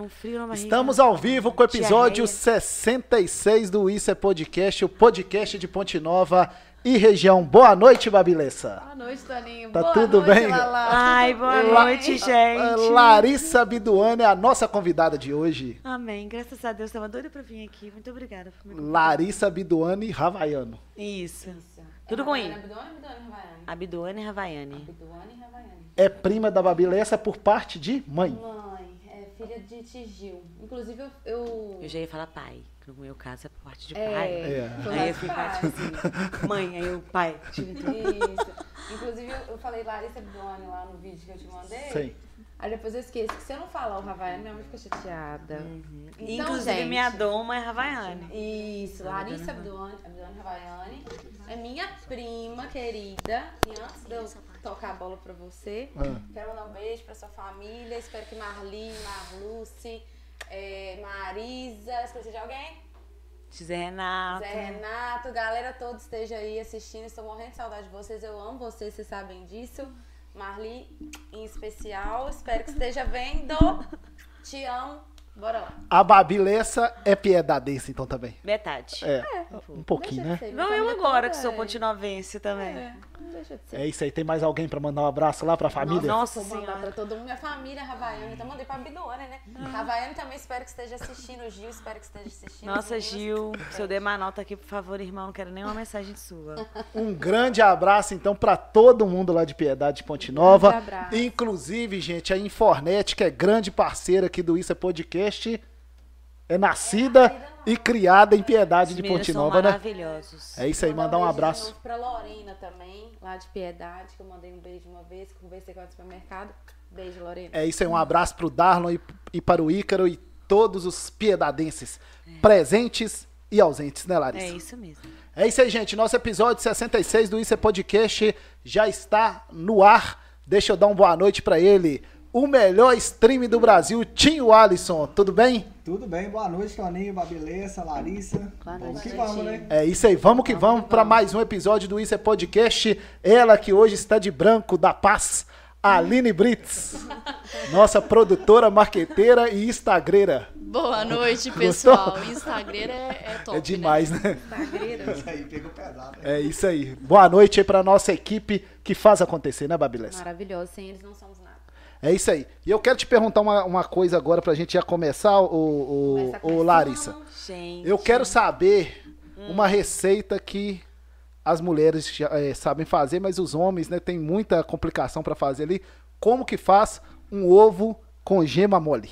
Um frio na barriga. Estamos ao vivo com o episódio Diarreia. 66 do Isso é Podcast, o podcast de Ponte Nova e região. Boa noite, Babilessa. Boa noite, Toninho. Tá Boa tudo noite, bem? Lala. Ai, boa La- noite, gente. Larissa Biduane é a nossa convidada de hoje. Amém. Graças a Deus. Tava doida pra vir aqui. Muito obrigada por me convidar. Larissa Biduane Havaiano. Isso. Isso. Tudo com I. Havaiana, Abdômen, Abdômen, Havaiana. Abduane Havaiane. E Havaiana. É prima da Babilessa por parte de mãe. Mãe, é filha de Tigil. Inclusive, eu... eu... Eu já ia falar pai. que No meu caso é por parte de É, pai. É. sou Aí eu fico assim, mãe, aí o pai. Isso. Inclusive, eu, eu falei Larissa Abdômen lá no vídeo que eu te mandei. Sim. Aí depois eu esqueço que se eu não falar o Havaiana, minha mãe fica chateada. Então, Inclusive, gente, minha doma é Havaiane. Isso, Larissa Abduane, Abduane Havaiane. É minha prima querida. E antes de eu tocar a bola pra você, Ah. quero mandar um beijo pra sua família. Espero que Marli, Marluce, é, Marisa, esqueci de alguém? Zé Renato. Zé Renato, galera toda esteja aí assistindo. Estou morrendo de saudade de vocês. Eu amo vocês, vocês sabem disso. Marli, em especial. Espero que esteja vendo. Te amo. Bora lá. A Babilessa é piedadense, então também. Metade. É, um pouquinho, né? Igual minha eu agora, que sou é- pontinovense também. É, não deixa de ser. É isso aí. Tem mais alguém pra mandar um abraço lá pra família? Nossa Vou mandar senhora. pra todo mundo. Minha família Havaiana. Então mandei pra Biduane, né? Havaiana também espero que esteja assistindo. O Gil espero que esteja assistindo. Nossa, Gil, beijo. seu Demanal tá aqui, por favor, irmão. Não quero nenhuma mensagem sua. Um grande abraço, então, pra todo mundo lá de Piedade de Ponte Nova. grande abraço. Inclusive, gente, a Infornet, que é grande parceira aqui do Isso é Podcast, é nascida e criada em Piedade Os de Ponte são Nova, né? maravilhosos. É isso aí, mandar um abraço. Pra Lorena também, lá de Piedade, que eu mandei um beijo uma vez, conversei com ela no supermercado. Beijo, Lorena. É isso aí, um abraço pro Darlon e, e para o Ícaro e todos os piedadenses presentes e ausentes, né, Larissa? É isso mesmo. É isso aí, gente. Nosso episódio 66 do Isso é Podcast já está no ar. Deixa eu dar uma boa noite pra ele. O melhor stream do Brasil, Tinho Alisson. Tudo bem? Tudo bem, boa noite, Toninho, Babilessa, Larissa. Boa Vamos que vamos, né? É isso aí. Vamos que vamos para mais um episódio do Isso é Podcast. Ela que hoje está de branco da paz, Aline Brits. Nossa produtora, marqueteira e instagreira. Boa noite, Gostou? pessoal. Instagram é, é top. É demais, né? Instagram. Isso aí pegou pesado. né? É isso aí. Boa noite aí para nossa equipe que faz acontecer, né, Babilessa? Maravilhoso. Sem eles não somos nada. É isso aí. E eu quero te perguntar uma, uma coisa agora pra gente já começar, o, o, o Larissa. Gente. Eu quero saber uma receita que as mulheres já, eh, sabem fazer, mas os homens, né, tem muita complicação pra fazer ali. Como que faz um ovo com gema mole?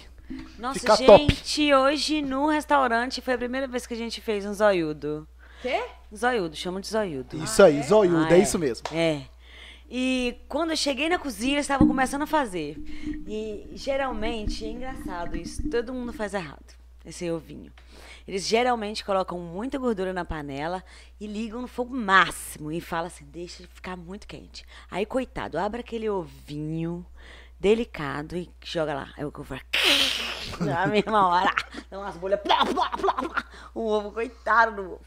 Nossa, Fica top. gente, hoje no restaurante foi a primeira vez que a gente fez um zoiudo. Quê? Zoiudo, chamam de zoiudo. Isso aí, zoiudo, Ah, é isso mesmo. É. E quando eu cheguei na cozinha, eles estavam começando a fazer. E geralmente, é engraçado isso, todo mundo faz errado, esse ovinho. Eles geralmente colocam muita gordura na panela e ligam no fogo máximo e falam assim, deixa ficar muito quente. Aí, coitado, abre aquele ovinho delicado e joga lá. Aí o ovo vai... Na mesma hora, dá umas bolhas... Plá, plá, plá, plá. O ovo, coitado do ovo.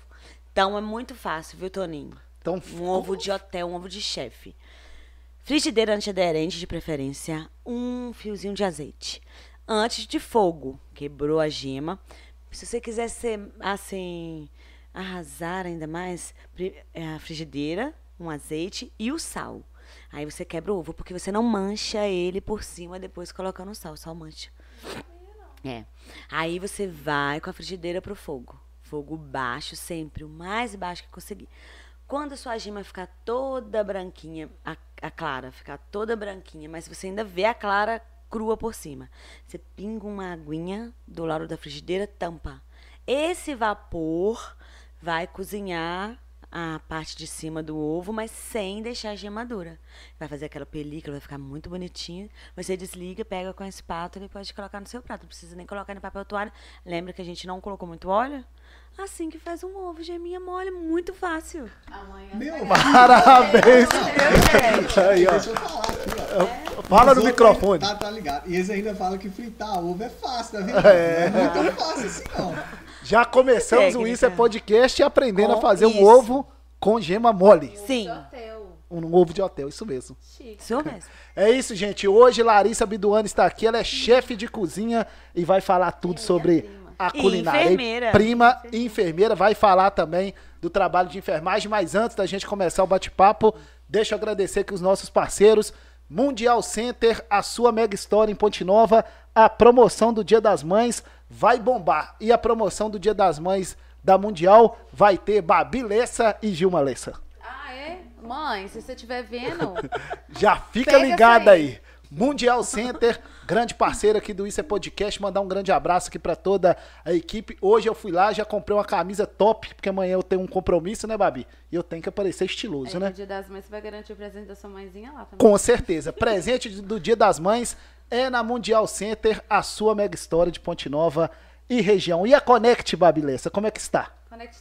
Então, é muito fácil, viu, Toninho? Então, Um ovo de hotel, um ovo de chefe. Frigideira antiaderente, de preferência. Um fiozinho de azeite. Antes de fogo. Quebrou a gema. Se você quiser ser, assim, arrasar ainda mais, é a frigideira, um azeite e o sal. Aí você quebra o ovo, porque você não mancha ele por cima depois colocando o sal. Só mancha. É. Aí você vai com a frigideira pro fogo. Fogo baixo sempre, o mais baixo que conseguir. Quando a sua gema ficar toda branquinha, a, a clara ficar toda branquinha, mas você ainda vê a clara crua por cima, você pinga uma aguinha do lado da frigideira, tampa. Esse vapor vai cozinhar a parte de cima do ovo, mas sem deixar a gema dura. Vai fazer aquela película, vai ficar muito bonitinho. Você desliga, pega com a espátula e pode colocar no seu prato. Não precisa nem colocar no papel toalha. Lembra que a gente não colocou muito óleo? Assim que faz um ovo, geminha mole, muito fácil. Amanhã. Meu, Parabéns! Aí, ó. deixa eu falar aqui, ó. Fala no microfone. Tá, tá ligado. E eles ainda falam que fritar ovo é fácil, tá vendo? Não é muito tão fácil assim, não. Já começamos o. Isso é Podcast aprendendo a Com fazer um isso. ovo com gema mole. Sim. De hotel. Um ovo de hotel, isso mesmo. Chique. Isso mesmo. É isso, gente. Hoje Larissa Biduano está aqui. Ela é chefe de cozinha e vai falar tudo sobre a E culinária. enfermeira. prima e enfermeira. Vai falar também do trabalho de enfermagem. Mas antes da gente começar o bate-papo, deixa eu agradecer que os nossos parceiros. Mundial Center, a sua mega história em Ponte Nova. A promoção do Dia das Mães vai bombar. E a promoção do Dia das Mães da Mundial vai ter Babi Lessa e Gilma Lessa. Ah, é? Mãe, se você estiver vendo, Já fica ligada aí. aí. Mundial Center, grande parceiro aqui do Isso é Podcast. Mandar um grande abraço aqui pra toda a equipe. Hoje eu fui lá, já comprei uma camisa top, porque amanhã eu tenho um compromisso, né, Babi? E eu tenho que aparecer estiloso, aí né? no dia das mães você vai garantir o presente da sua mãezinha lá também. Com certeza. Presente do Dia das Mães é na Mundial Center, a sua mega história de Ponte Nova e região. E a Connect, Babilessa, como é que está?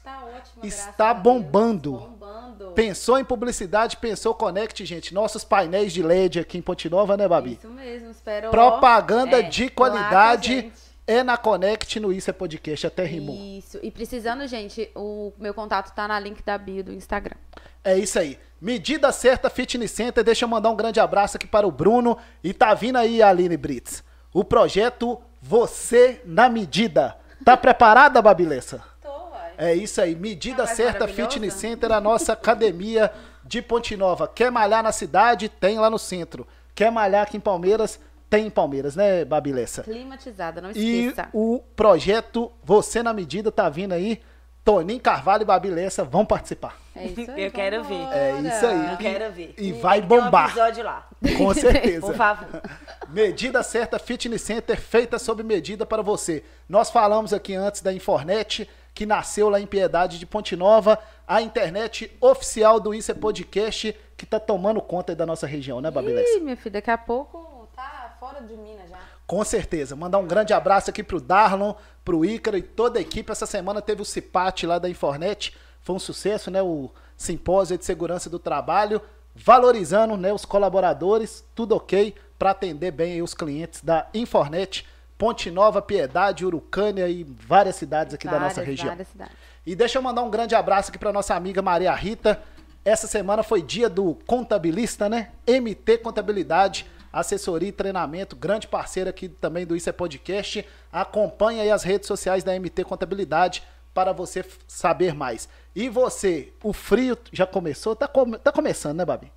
Tá ótimo, Está bombando. Bombando. Pensou em publicidade, pensou Connect, gente. Nossos painéis de LED aqui em Ponte Nova, né, Babi? Isso mesmo, espero. Propaganda É, de qualidade é na Connect no Isso é Podcast, até rimou. Isso. E precisando, gente, o meu contato tá na link da bio do Instagram. É isso aí. Medida certa Fitness Center. Deixa eu mandar um grande abraço aqui para o Bruno. E tá vindo aí a Aline Brits. O projeto Você na Medida. Tá preparada, Babilessa? É isso aí. Medida mais certa? Fitness Center, a nossa academia de Ponte Nova. Quer malhar na cidade? Tem lá no centro. Quer malhar aqui em Palmeiras? Tem em Palmeiras, né, Babilessa? Climatizada, não E esqueça. o projeto Você na Medida tá vindo aí. Toninho Carvalho e Babilessa vão participar. É isso aí. Eu quero ver. É isso aí. Eu quero ver. E vai que ter bombar. Um episódio lá. Com certeza. Por favor. Medida certa Fitness Center, feita sob medida para você. Nós falamos aqui antes da Infornet, que nasceu lá em Piedade de Ponte Nova, a internet oficial do Isso é Podcast, que tá tomando conta da nossa região, né, Babilessa? Ih, meu filho, daqui a pouco tá fora de Minas já. Com certeza. Mandar um grande abraço aqui pro Darlon, pro Ícaro e toda a equipe. Essa semana teve o CIPAT lá da Infornet. Foi um sucesso, né? O Simpósio de Segurança do Trabalho. Valorizando né, os colaboradores. Tudo ok para atender bem os clientes da Infornet. Ponte Nova, Piedade, Urucânia e várias cidades aqui da nossa Várias, região. várias cidades. E deixa eu mandar um grande abraço aqui para nossa amiga Maria Rita. Essa semana foi dia do contabilista, né? MT Contabilidade, assessoria e treinamento, grande parceira aqui também do Isso é Podcast. Acompanhe aí as redes sociais da MT Contabilidade para você saber mais. E você, o frio já começou? Tá, come- tá começando, né, Babi?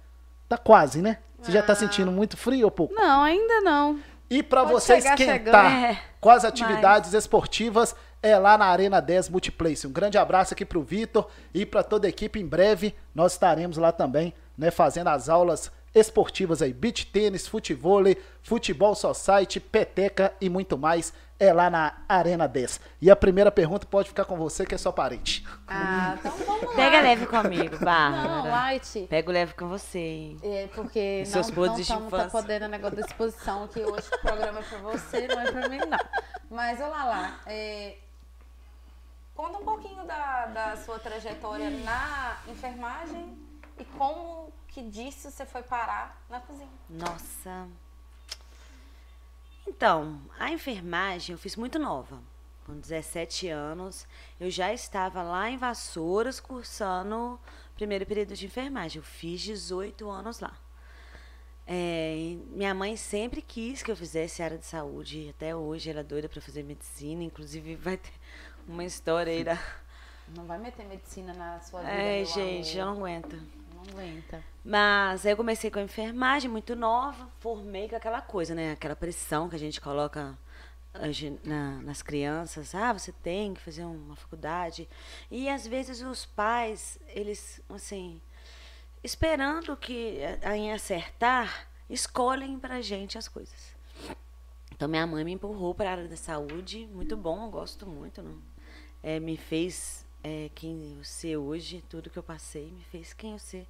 Tá quase, né? Você já tá sentindo muito frio ou pouco? Não, ainda não. E para você chegar esquentar chegando. É, com as atividades esportivas, é lá na Arena 10 Multiplace. Um grande abraço aqui pro Vitor e para toda a equipe. Em breve nós estaremos lá também, né, fazendo as aulas esportivas aí, beach tênis, futevôlei, futebol society, peteca e muito mais. É lá na Arena 10. E a primeira pergunta pode ficar com você, que é sua parente. Ah, então vamos lá. Pega leve comigo, Não, Bárbara. light. Pego leve com você. hein? É, porque Seus não, não de estamos tá podendo negócio da exposição aqui hoje. O programa é pra você, não é pra mim, não. Mas, olha lá, é, conta um pouquinho da, da sua trajetória na enfermagem e como que disso você foi parar na cozinha. Nossa. Então, a enfermagem eu fiz muito nova. Com 17 anos, eu já estava lá em Vassouras cursando o primeiro período de enfermagem. Eu fiz 18 anos lá. É, minha mãe sempre quis que eu fizesse área de saúde. Até hoje ela é doida para fazer medicina. Inclusive, vai ter uma história aí da. Não vai meter medicina na sua vida, É, gente, eu amor. não aguento. Não aguenta. Mas aí eu comecei com a enfermagem muito nova, formei com aquela coisa, né? Aquela pressão que a gente coloca na- nas crianças. Ah, você tem que fazer uma faculdade. E às vezes os pais, eles, assim, esperando que em acertar, escolhem pra gente as coisas. Então minha mãe me empurrou para a área da saúde, muito bom, eu gosto muito, não? É, me fez é, quem eu ser hoje, tudo que eu passei me fez quem eu ser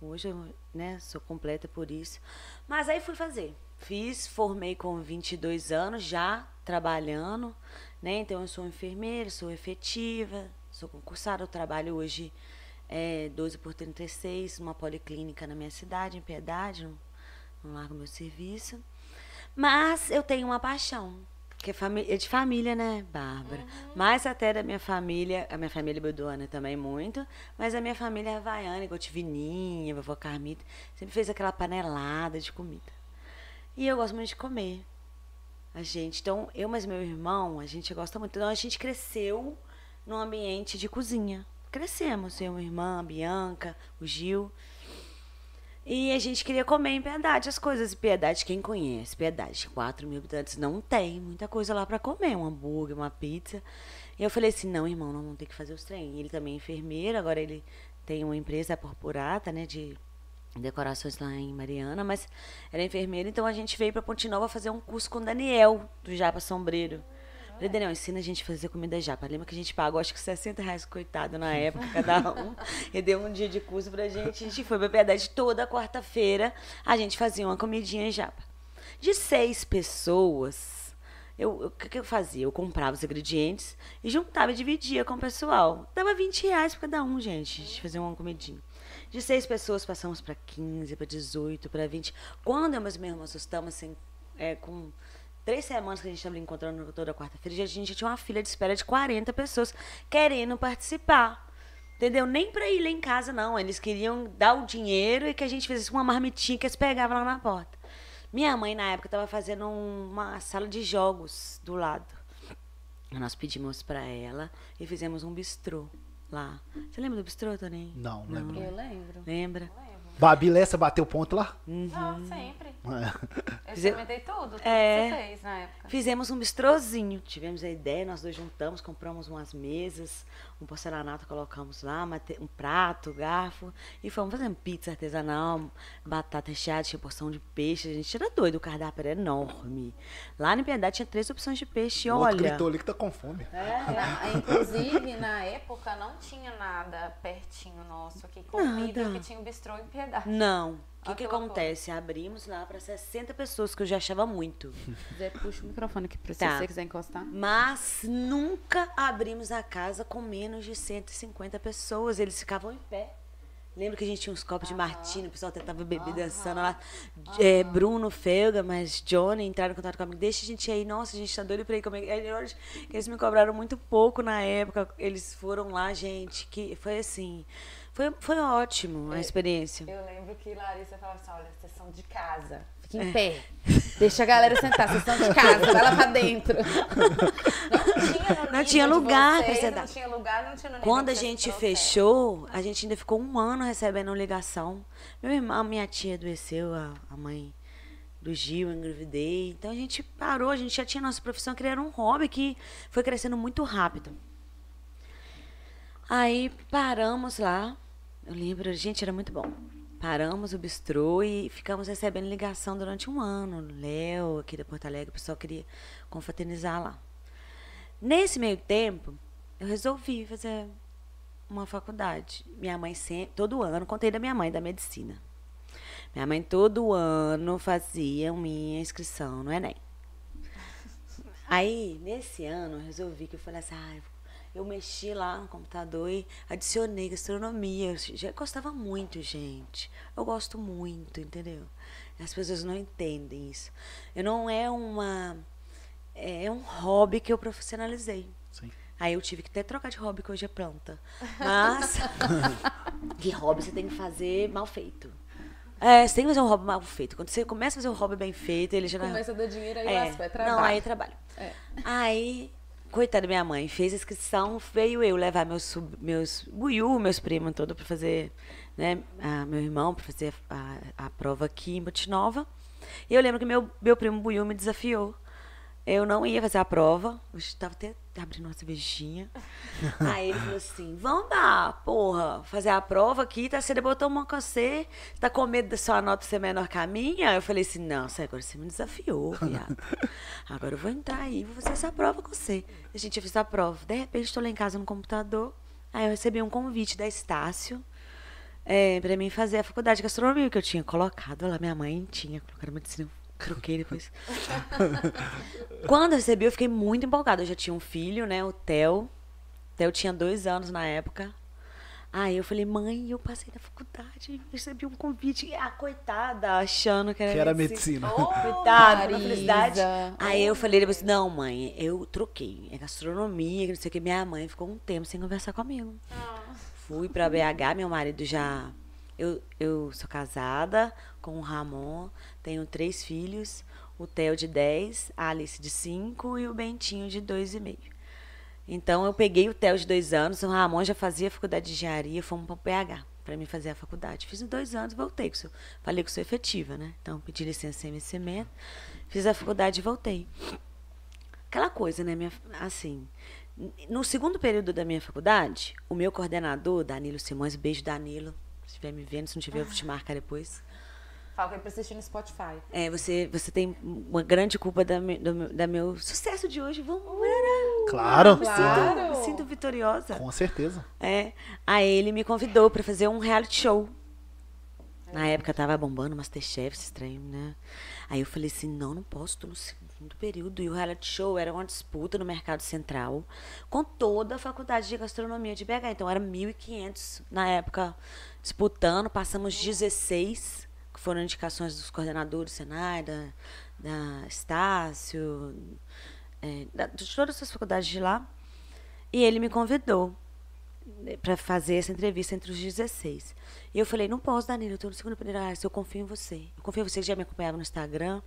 hoje, eu, né? Sou completa por isso. Mas aí fui fazer, fiz, formei com 22 anos já trabalhando, né? Então eu sou enfermeira, sou efetiva, sou concursada, eu trabalho hoje é, 12 por 36 numa policlínica na minha cidade, em Piedade, não, não largo meu serviço. Mas eu tenho uma paixão Que é, de família, né, Bárbara? Mais até da minha família, a minha família Beduana também muito, mas a minha família é havaiana, igual Tivininha, vovó Carmita, sempre fez aquela panelada de comida. E eu gosto muito de comer. A gente, então, eu mas meu irmão, a gente gosta muito. Então, a gente cresceu num ambiente de cozinha. Crescemos, eu, minha irmã, a Bianca, o Gil. E a gente queria comer em Piedade as coisas. E Piedade, quem conhece? Piedade, 4 mil habitantes, não tem muita coisa lá para comer. Um hambúrguer, uma pizza. E eu falei assim, não, irmão, não vamos ter que fazer os trem. Ele também é enfermeiro, agora ele tem uma empresa, a né, de decorações lá em Mariana, mas era enfermeiro, então a gente veio para Ponte Nova fazer um curso com o Daniel, do Japa Sombreiro. Falei, Daniel, ensina a gente a fazer comida japa. Lembra que a gente pagou acho que 60 reais, coitado, na época, cada um. e deu um dia de curso pra gente. A gente foi pra Piedade toda quarta-feira. A gente fazia uma comidinha japa. De seis pessoas, eu, o que, que eu fazia? Eu comprava os ingredientes e juntava e dividia com o pessoal. Dava 20 reais pra cada um, gente. Gente fazia uma comidinha. De seis pessoas, passamos pra 15, pra 18, pra 20. Quando eu e meus irmãos estamos assim, é, com três semanas que a gente estava encontrando toda quarta-feira, a gente já tinha uma fila de espera de 40 pessoas querendo participar. Entendeu? Nem pra ir lá em casa, não. Eles queriam dar o dinheiro e que a gente fizesse uma marmitinha que eles pegavam lá na porta. Minha mãe, na época, estava fazendo um- uma sala de jogos do lado. Nós pedimos pra ela e fizemos um bistrô lá. Você lembra do bistrô, Toninho? Não, não lembro. Eu lembro. Lembra? Babi Lessa bateu ponto lá? Não, sempre. Eu Fize- experimentei tudo, tudo É. que você fez na época. Fizemos um bistrozinho. Tivemos a ideia, nós dois juntamos, compramos umas mesas, um porcelanato, colocamos lá, um prato, garfo, e fomos fazendo pizza artesanal, batata recheada, tinha porção de peixe. A gente era doido, o cardápio era enorme. Lá na Piedade tinha três opções de peixe, O outro olha. gritou ali que tá com fome. Na- inclusive, na época, não tinha nada pertinho nosso aqui. Comida, Nada. que tinha o bistrô em piedade. Não. O que, que acontece? Abrimos lá para 60 pessoas, que eu já achava muito. Zé, puxa o microfone aqui pra Tá. se você quiser encostar. Mas nunca abrimos a casa com menos de 150 pessoas. Eles ficavam em pé. Lembra que a gente tinha uns copos de martini, o pessoal tentava beber dançando lá. É, Bruno, Felga, mas Johnny entraram em contato comigo. Deixa a gente aí. Nossa, a gente tá doido pra ir comer. Aí, Eles me cobraram muito pouco na época. Eles foram lá, gente. Que foi assim. Foi, foi ótimo a experiência. Eu lembro que Larissa falava assim: olha, vocês são de casa. Fique em pé. Deixa a galera sentar, vocês são de casa, vai lá pra dentro. Não tinha, Não lugar pra sentar. Não tinha lugar, não tinha Quando a gente fechou, a gente ainda ficou um ano recebendo ligação. Meu irmão, minha tia adoeceu, a, a mãe do Gil, eu engravidei. Então a gente parou, a gente já tinha nossa profissão, que era um hobby que foi crescendo muito rápido. Aí paramos lá. Eu lembro, gente, era muito bom. Paramos o bistrô e ficamos recebendo ligação durante um ano. Léo, aqui da Porto Alegre, o pessoal queria confraternizar lá. Nesse meio tempo, eu resolvi fazer uma faculdade. Minha mãe sempre, todo ano, contei da minha mãe da medicina. Minha mãe todo ano fazia minha inscrição no Enem. Aí, nesse ano, eu resolvi que eu falei assim, ah, eu mexi lá no computador e adicionei gastronomia. Eu já gostava muito, gente. Eu gosto muito, entendeu? As pessoas não entendem isso. Eu não é uma é um hobby que eu profissionalizei. Sim. Aí eu tive que até trocar de hobby, que hoje é planta. Mas, que hobby você tem que fazer mal feito. É, você tem que fazer um hobby mal feito. Quando você começa a fazer um hobby bem feito, ele já não Começa a dar dinheiro aí, é, lasca, é trabalho. Não, aí é trabalho. É. Aí, coitada da minha mãe, fez a inscrição, veio eu levar meus, meus buiú, meus primos todos para fazer, né, a- meu irmão para fazer a, a prova aqui em Botinova. E eu lembro que meu, meu primo buiú me desafiou. Eu não ia fazer a prova, eu estava até abrindo uma cervejinha. Aí ele falou assim: vamos lá, porra, fazer a prova aqui, tá? Você botou uma com você, tá com medo da sua nota ser menor que a minha? Eu falei assim: não, agora você me desafiou, viado. Agora eu vou entrar aí, vou fazer essa prova com você. A gente fez a prova. De repente, estou lá em casa no computador. Aí eu recebi um convite da Estácio é, para mim fazer a faculdade de gastronomia, que eu tinha colocado lá. Minha mãe tinha colocado medicina, eu troquei depois. Quando eu recebi, eu fiquei muito empolgada. Eu já tinha um filho, né, o Theo. Theo tinha dois anos na época. Aí eu falei, mãe, eu passei na faculdade, recebi um convite. A coitada, achando que era, Que era medicina. Coitada, na felicidade. Aí eu falei depois, não, mãe, eu troquei. É gastronomia, que não sei o que. Minha mãe ficou um tempo sem conversar comigo. Fui pra BH, meu marido já. Eu, eu sou casada com o Ramon, tenho três filhos, o Theo de 10, a Alice de 5 e o Bentinho de 2,5. Então eu peguei o Theo de dois anos, o Ramon já fazia faculdade de engenharia, fomos para o PH para mim fazer a faculdade. Fiz em dois anos, voltei. Falei que sou efetiva, né? Então pedi licença sem vencimento, fiz a faculdade e voltei. Aquela coisa, né? Minha, assim, no segundo período da minha faculdade, o meu coordenador, Danilo Simões, beijo Danilo, se estiver me vendo, se não tiver, eu vou te marcar depois. Fala que é pra assistir no Spotify. É, você, você tem uma grande culpa da, me- do, meu, da meu sucesso de hoje. Vamos, Claro. me, Claro. sinto, me sinto vitoriosa. Com certeza. É. Aí ele me convidou pra fazer um reality show. Na época tava bombando Masterchef, esse trem, né? Aí eu falei assim, não, não posso, tô no segundo período. E o reality show era uma disputa no Mercado Central com toda a faculdade de gastronomia de BH. Então era 1.500 na época disputando. Passamos 16, que foram indicações dos coordenadores Senai, da, da Estácio, é, da- de todas essas faculdades de lá. E ele me convidou para fazer essa entrevista entre os 16. E eu falei, não posso, Danilo, eu tô no segundo período, ah, eu confio em você. Eu confio em você que já me acompanhava no Instagram.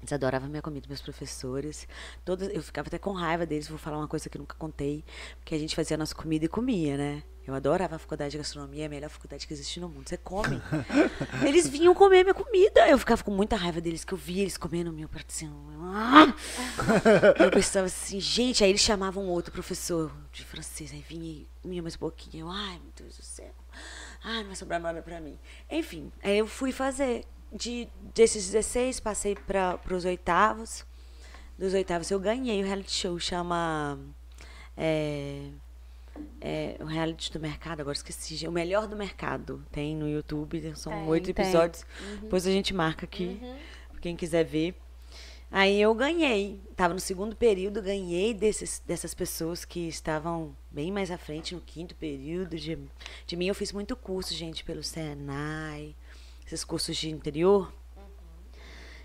Eles adoravam minha comida, meus professores. Todos, eu ficava até com raiva deles, vou falar uma coisa que nunca contei, porque a gente fazia a nossa comida e comia, né? Eu adorava a faculdade de gastronomia, é a melhor faculdade que existe no mundo. Você come. eles vinham comer minha comida. Eu ficava com muita raiva deles, que eu via eles comendo meu pratinho. Ah! Eu pensava assim, gente, aí eles chamavam outro professor de francês, aí vinha e comia mais um pouquinho. Eu, ai, meu Deus do céu. Ai, não vai sobrar nada pra mim. Enfim, aí eu fui fazer. De, desses 16, passei para os oitavos. Dos oitavos eu ganhei o reality show, chama. É, é, o reality do mercado, agora esqueci. O melhor do mercado. Tem no YouTube, são Tem, oito episódios. Depois a gente marca aqui, pra quem quiser ver. Aí eu ganhei. Tava no segundo período, ganhei desses, dessas pessoas que estavam bem mais à frente no quinto período. De, de mim, eu fiz muito curso, gente, pelo Senai, esses cursos de interior.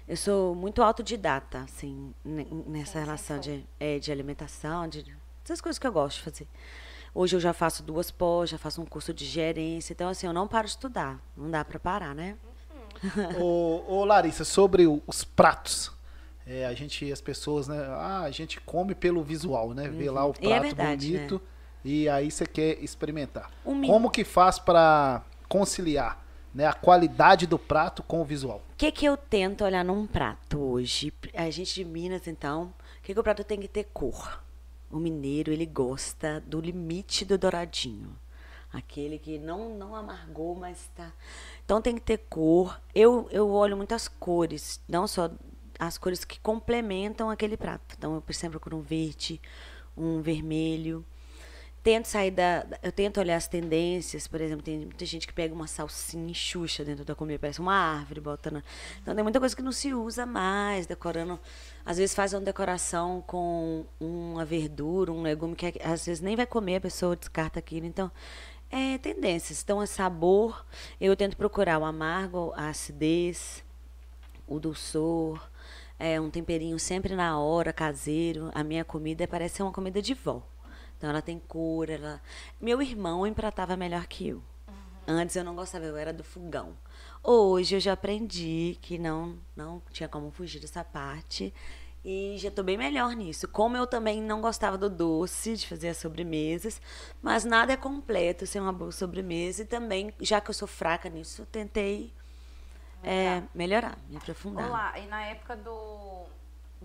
Eu sou muito autodidata, assim, ne- nessa relação de, é, de alimentação, de essas coisas que eu gosto de fazer. Hoje eu já faço duas pós, já faço um curso de gerência, então assim, eu não paro de estudar. Não dá para parar, né? ô, ô, Larissa, sobre o- os pratos. É, a gente, as pessoas, né? Ah, a gente come pelo visual, né? Vê lá o E é prato verdade, bonito e aí você quer experimentar. Um Como que faz para conciliar né, a qualidade do prato com o visual? O que, que eu tento olhar num prato hoje? A gente de Minas, então, o que, que o prato tem que ter cor? O mineiro, ele gosta do limite do douradinho. Aquele que não, não amargou, mas tá. Então tem que ter cor. Eu, eu olho muitas cores, não só as cores que complementam aquele prato. Então eu sempre procuro um verde, um vermelho tento sair da. Eu tento olhar as tendências, por exemplo, tem muita gente que pega uma salsinha xuxa dentro da comida, parece uma árvore, botando. Então tem muita coisa que não se usa mais, decorando. Às vezes faz uma decoração com uma verdura, um legume que às vezes nem vai comer, a pessoa descarta aquilo. Então, é tendências. Então, é sabor. Eu tento procurar o amargo, a acidez, o dulçor, é um temperinho sempre na hora, caseiro. A minha comida parece ser uma comida de vó. Então ela tem cor, ela... Meu irmão empratava melhor que eu. Antes eu não gostava, eu era do fogão. Hoje eu já aprendi que não não tinha como fugir dessa parte e já estou bem melhor nisso. Como eu também não gostava do doce, de fazer as sobremesas, mas nada é completo sem uma boa sobremesa e também, já que eu sou fraca nisso, tentei é, melhorar, me aprofundar. Olá, e na época do,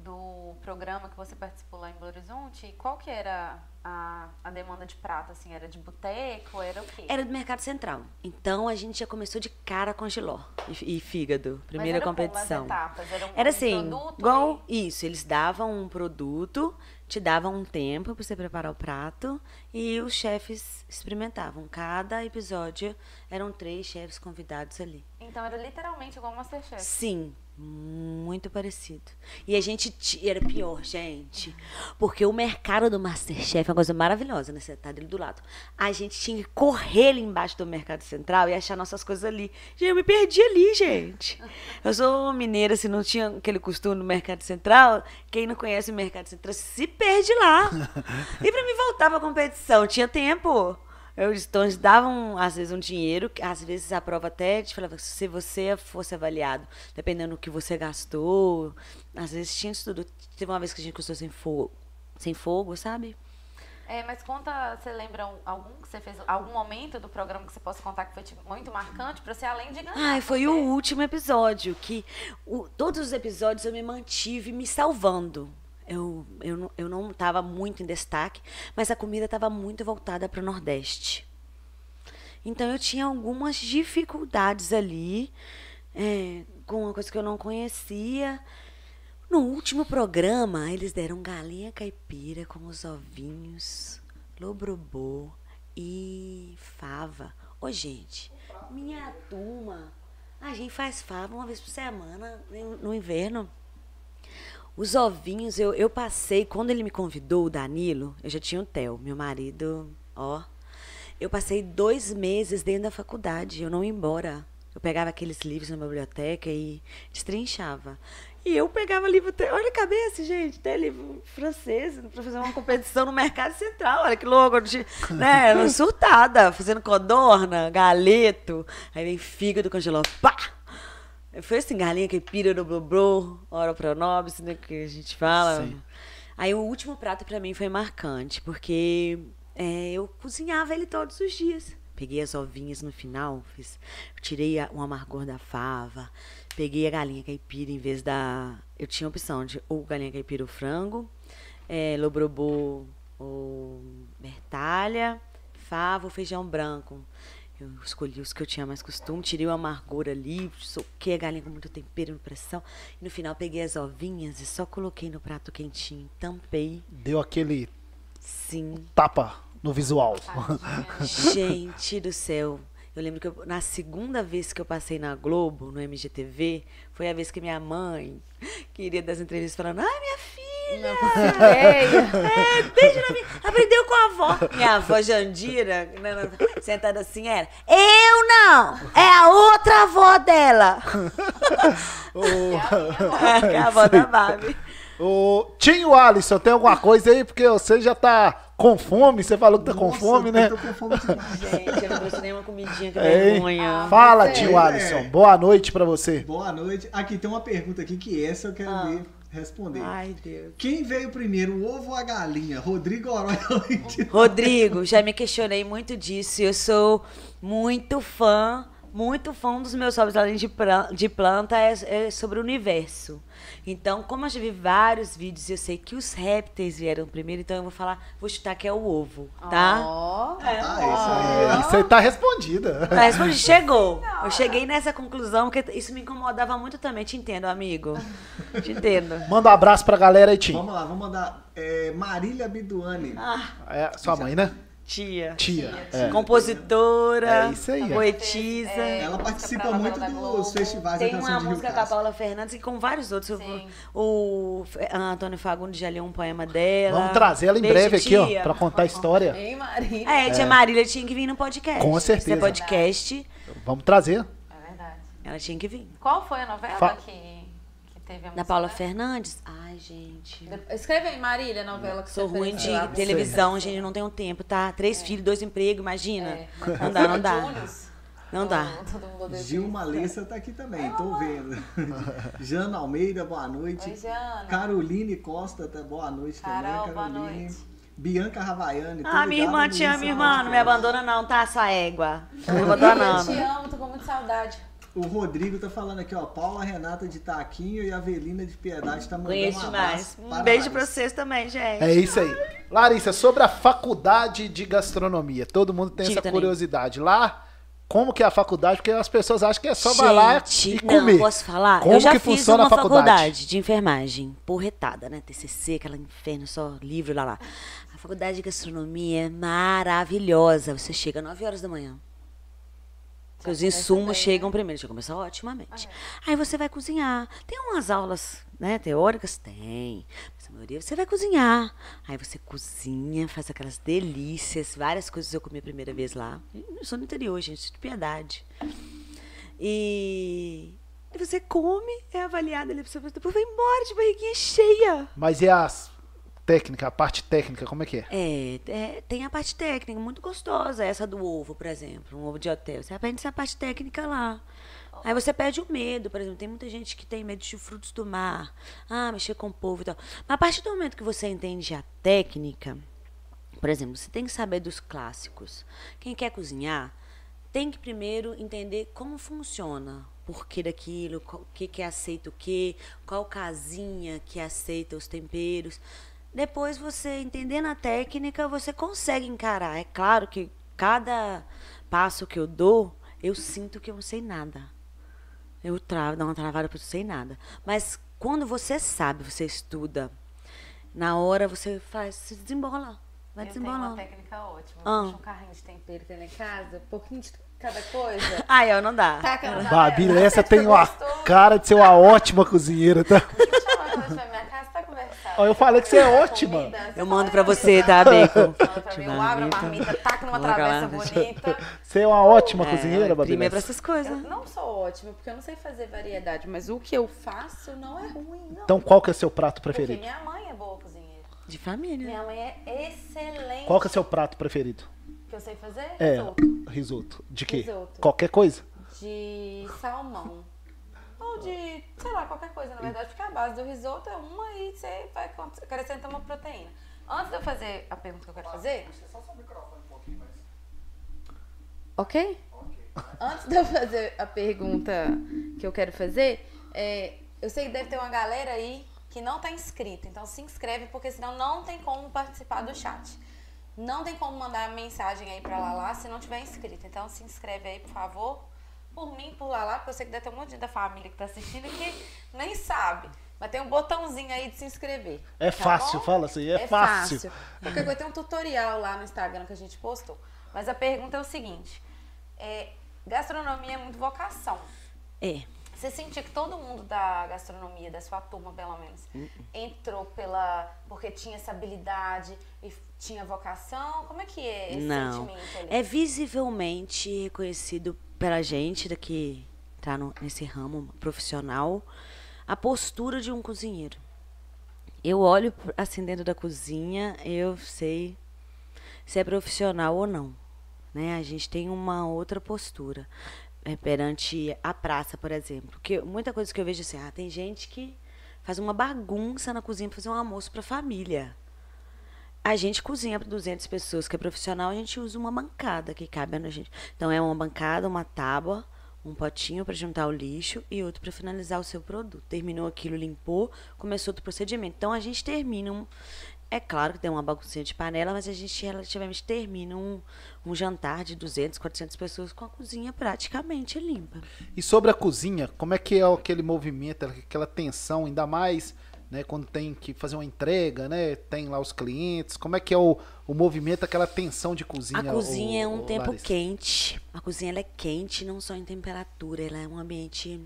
do programa que você participou lá em Belo Horizonte, qual que era a, a demanda de prato, assim? Era de boteco, era o quê? Era do Mercado Central. Então a gente já começou de cara com giló e, e fígado. Primeira era como competição. as etapas? Era um- Era um assim, produto igual isso. Eles davam um produto, te davam um tempo para você preparar o prato e os chefes experimentavam. Cada episódio eram três chefes convidados ali. Então era literalmente igual Masterchef. Sim, Muito parecido. E a gente era pior, gente. Porque o mercado do Masterchef é uma coisa maravilhosa, né? Você tá dele do lado. A gente tinha que correr ali embaixo do Mercado Central e achar nossas coisas ali. Gente, eu me perdi ali, gente. Eu sou mineira, se não tinha aquele costume no Mercado Central, quem não conhece o Mercado Central se perde lá. E pra mim voltar pra competição, tinha tempo. Eu, então, eles davam, às vezes, um dinheiro, às vezes a prova até te falava se você fosse avaliado, dependendo do que você gastou, às vezes tinha isso tudo. Teve uma vez que a gente custou sem fogo, sem fogo, sabe? É, mas conta, você lembra um- algum que você fez, algum momento do programa que você possa contar que foi tipo, muito marcante pra você, além de ganhar? Ai, foi porque- o último episódio, que o- todos os episódios eu me mantive me salvando. Eu, eu, não- eu não estava muito em destaque, mas a comida estava muito voltada para o Nordeste. Então eu tinha algumas dificuldades ali, é, com uma coisa que eu não conhecia. No último programa, eles deram galinha caipira com os ovinhos, lobrobô e fava. Ô, gente, minha turma, a gente faz fava uma vez por semana no no inverno. Os ovinhos, eu, eu passei, quando ele me convidou, o Danilo, eu já tinha o Theo, meu marido, ó. Eu passei dois meses dentro da faculdade, eu não ia embora. Eu pegava aqueles livros na biblioteca e destrinchava. E eu pegava livro, olha a cabeça, gente, até livro francês, para fazer uma competição no Mercado Central, olha que louco, né, surtada, fazendo codorna, galeto, aí vem fígado congelado, pá! Foi assim, galinha caipira do Blobrô, ora pronobis, né, que a gente fala. Sim. Aí o último prato pra mim foi marcante, porque é, eu cozinhava ele todos os dias. Peguei as ovinhas no final, fiz, tirei a- o amargor da fava, peguei a galinha caipira em vez da. Eu tinha a opção de ou galinha caipira ou frango, é, lobrobô ou bertalha, fava ou feijão branco. Eu escolhi os que eu tinha mais costume, tirei o amargor ali, soquei a galinha com muito tempero e pressão. E no final peguei as ovinhas e só coloquei no prato quentinho, tampei. Deu aquele Sim. tapa no visual. Gente do céu. Eu lembro que eu- na segunda vez que eu passei na Globo, no MGTV, foi a vez que minha mãe queria das entrevistas falando: Ai, minha filha! É, beijo na minha. Aprendeu com a avó. Minha avó Jandira, sentada assim, era. Eu não! É a outra avó dela! Ô, É a avó da Barbie. ô, Tinho Alisson, tem alguma coisa aí? Porque você já tá com fome, você falou que tá com Nossa, fome, né? Eu tô com fome demais. Gente, eu não trouxe nenhuma comidinha, que Hein? vergonha. Fala, É. tio Alisson. Boa noite pra você. Boa noite. Aqui tem uma pergunta aqui que essa eu quero Ah. ver responder. Ai, Deus. Quem veio primeiro, o ovo ou a galinha? Rodrigo Orói? Rodrigo, já me questionei muito disso. Eu sou muito fã, muito fã um dos meus hobbies além de planta é, é sobre o universo. Então, como eu já vi vários vídeos e eu sei que os répteis vieram primeiro, então eu vou falar, vou chutar que é o ovo, tá? Ó, Ah, isso aí. Isso aí tá respondida. Tá, respondi, chegou. Eu cheguei nessa conclusão, porque isso me incomodava muito também. Te entendo, amigo. Te entendo. Manda um abraço pra galera aí, Tim. Vamos lá, vamos mandar é, Marília Biduani. Ah, É, sua mãe, né? Tia. Tia. É. Compositora, É isso aí, é. poetisa. Ela música participa muito dos festivais Tem uma de Rio música com a. Paula Fernandes e com vários outros. Sim. O, o Antônio Fagundes já leu um poema dela. Vamos trazer ela em Beijo, breve aqui, ó, tia. pra contar a história. Ei, Marília. É, tia Marília tinha que vir no podcast. Com certeza. Se é podcast, Vamos trazer. É verdade. ela tinha que vir. Qual foi a novela Fa- que teve a? Da Paula dela? Fernandes? Ai, gente. Escreve aí, Marília, a novela que Sou você ruim fez. de lá. televisão, gente, não tenho tempo, tá? Três filhos, dois empregos, imagina. É. Não dá, não dá. Não dá. Gilma. Alessa tá aqui também, tô vendo. Jana Almeida, boa noite. Oi, Jana. Caroline Costa, tá, boa noite Carol, também. boa Caroline. noite. Bianca Ravaiani. tô Ah, minha irmã te ama, irmã. Não me abandona, não, tá? Sua égua. Não me Eu abandona, te não. amo, tô com muita saudade. O Rodrigo tá falando aqui, ó. Paula Renata de Taquinho e a Avelina de Piedade tá mandando Conheço um demais. abraço Um para beijo pra vocês também, gente. É isso aí. Larissa, sobre a faculdade de gastronomia. Todo mundo tem essa também. curiosidade. Lá, como que é a faculdade? Porque as pessoas acham que é só vai lá e comer. Não, posso falar? Como eu já que fiz funciona uma a faculdade? de enfermagem, porretada, né? TCC, aquela inferno, só livro lá lá. A faculdade de gastronomia é maravilhosa. Você chega às 9 horas da manhã. Porque os insumos bem, chegam né? primeiro, já começa otimamente. Aí você vai cozinhar. Tem umas aulas, né, teóricas? Tem. Mas a maioria você vai cozinhar. Aí você cozinha, faz aquelas delícias. Várias coisas eu comi a primeira vez lá. Eu sou no interior, gente, de piedade. E, e você come, é avaliado ali, você depois vai embora de barriguinha cheia. Mas e as técnicas, a parte técnica, como é que é? É, é, tem a parte técnica muito gostosa, essa do ovo, por exemplo, um ovo de hotel. Você aprende essa parte técnica lá. Aí você perde o medo, por exemplo, tem muita gente que tem medo de frutos do mar, ah, mexer com o povo e tal. Mas a partir do momento que você entende a técnica, por exemplo, você tem que saber dos clássicos. Quem quer cozinhar tem que primeiro entender como funciona, por que daquilo, o que, que é aceito o quê, qual casinha que aceita os temperos. Depois você entendendo a técnica, você consegue encarar. É claro que cada passo que eu dou, eu sinto que eu não sei nada. Eu travo, dou uma travada porque eu não sei nada. Mas quando você sabe, você estuda, na hora você faz, se desembola. Vai Eu tenho uma técnica ótima. Ah. Um carrinho de tempero que tem lá em casa, um pouquinho de cada coisa. Ai, ó, não dá. Taca na Babi panela, Lessa fica tem uma cara de ser uma ótima cozinheira, tá? Chama ela pra minha casa, tá conversando. Ó, eu falei que você é ótima. Comida, Eu mando pra "Ah, você, tá Bacon? Eu abro a marmita, taco numa Coloca travessa bonita. Você é uma ótima É, cozinheira, Babi Primeiro pra essas coisas. Eu não sou ótima, porque eu não sei fazer variedade, mas o que eu faço não é ruim, não. Então qual que é seu prato porque preferido? minha mãe é boa cozinheira. De família. Minha mãe é excelente. Qual que é seu prato preferido? que eu sei fazer? É, Risoto. risoto. De quê? Risoto. Qualquer coisa? De salmão. De, sei lá, qualquer coisa, na verdade, porque a base do risoto é uma e você vai acrescentar uma proteína. Antes de eu fazer a pergunta que eu quero fazer. Ok? Antes de eu fazer a pergunta que eu quero fazer, é, eu sei que deve ter uma galera aí que não tá inscrita. Então se inscreve, porque senão não tem como participar do chat. Não tem como mandar mensagem aí pra Lala se não tiver inscrito. Então se inscreve aí, por favor. Por mim, por Lala, porque eu sei que deve ter um monte da família que tá assistindo que nem sabe. Mas tem um botãozinho aí de se inscrever. É tá fácil, bom? fala assim, é fácil. Qualquer coisa tem um tutorial lá no Instagram que a gente postou. Mas a pergunta é o seguinte: é, gastronomia é muito vocação. É. Você sentia que todo mundo da gastronomia, da sua turma pelo menos, entrou pela. porque tinha essa habilidade e tinha vocação? Como é que é esse Não. sentimento ali? É visivelmente reconhecido pela gente daqui tá no, nesse ramo profissional a postura de um cozinheiro. Eu olho assim dentro da cozinha, eu sei se é profissional ou não. Né? A gente tem uma outra postura é, perante a praça, por exemplo. Porque muita coisa que eu vejo assim, ah, tem gente que faz uma bagunça na cozinha para fazer um almoço para a família. A gente cozinha para 200 pessoas, que é profissional, a gente usa uma bancada que cabe na gente. Então é uma bancada, uma tábua, um potinho para juntar o lixo e outro para finalizar o seu produto. Terminou aquilo, limpou, começou outro procedimento. Então a gente termina um. É claro que tem uma baguncinha de panela, mas a gente relativamente termina um, um jantar de 200, 400 pessoas com a cozinha praticamente limpa. E sobre a cozinha, como é que é aquele movimento, aquela tensão, ainda mais né, quando tem que fazer uma entrega, né? Tem lá os clientes, como é que é o, o movimento, aquela tensão de cozinha? A cozinha ô- é um tempo Larissa? quente. A cozinha ela é quente, não só em temperatura, ela é um ambiente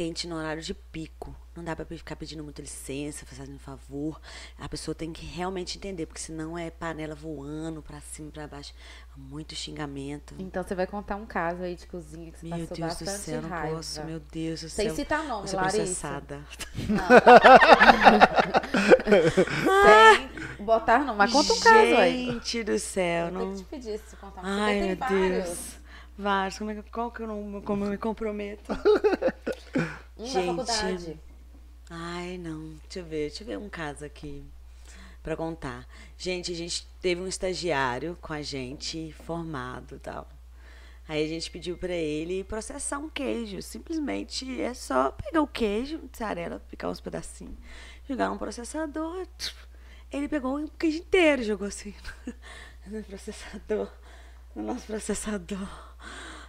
quente no horário de pico. Não dá pra ficar pedindo muita licença, fazendo favor. A pessoa tem que realmente entender, porque senão é panela voando pra cima e pra baixo. Muito xingamento. Então você vai contar um caso aí de cozinha que você Meu passou Deus do bastante céu, não raiva. posso. Meu Deus do Sem céu. citar nome, Vou ser Larissa. processada. Sem botar não, mas conta um caso aí. Gente do céu, Eu não. que te pedir se contar um Ai, meu vários. Deus. Vários. Como é que, qual que eu não como eu me comprometo? Um Gente. da faculdade. Ai, não. Deixa eu ver. Deixa eu ver um caso aqui pra contar. Gente, a gente teve um estagiário com a gente, formado e tal. Aí a gente pediu pra ele processar um queijo. Simplesmente é só pegar o queijo, mussarela, picar uns pedacinhos, jogar no processador. Ele pegou o queijo inteiro e jogou assim no processador. No nosso processador.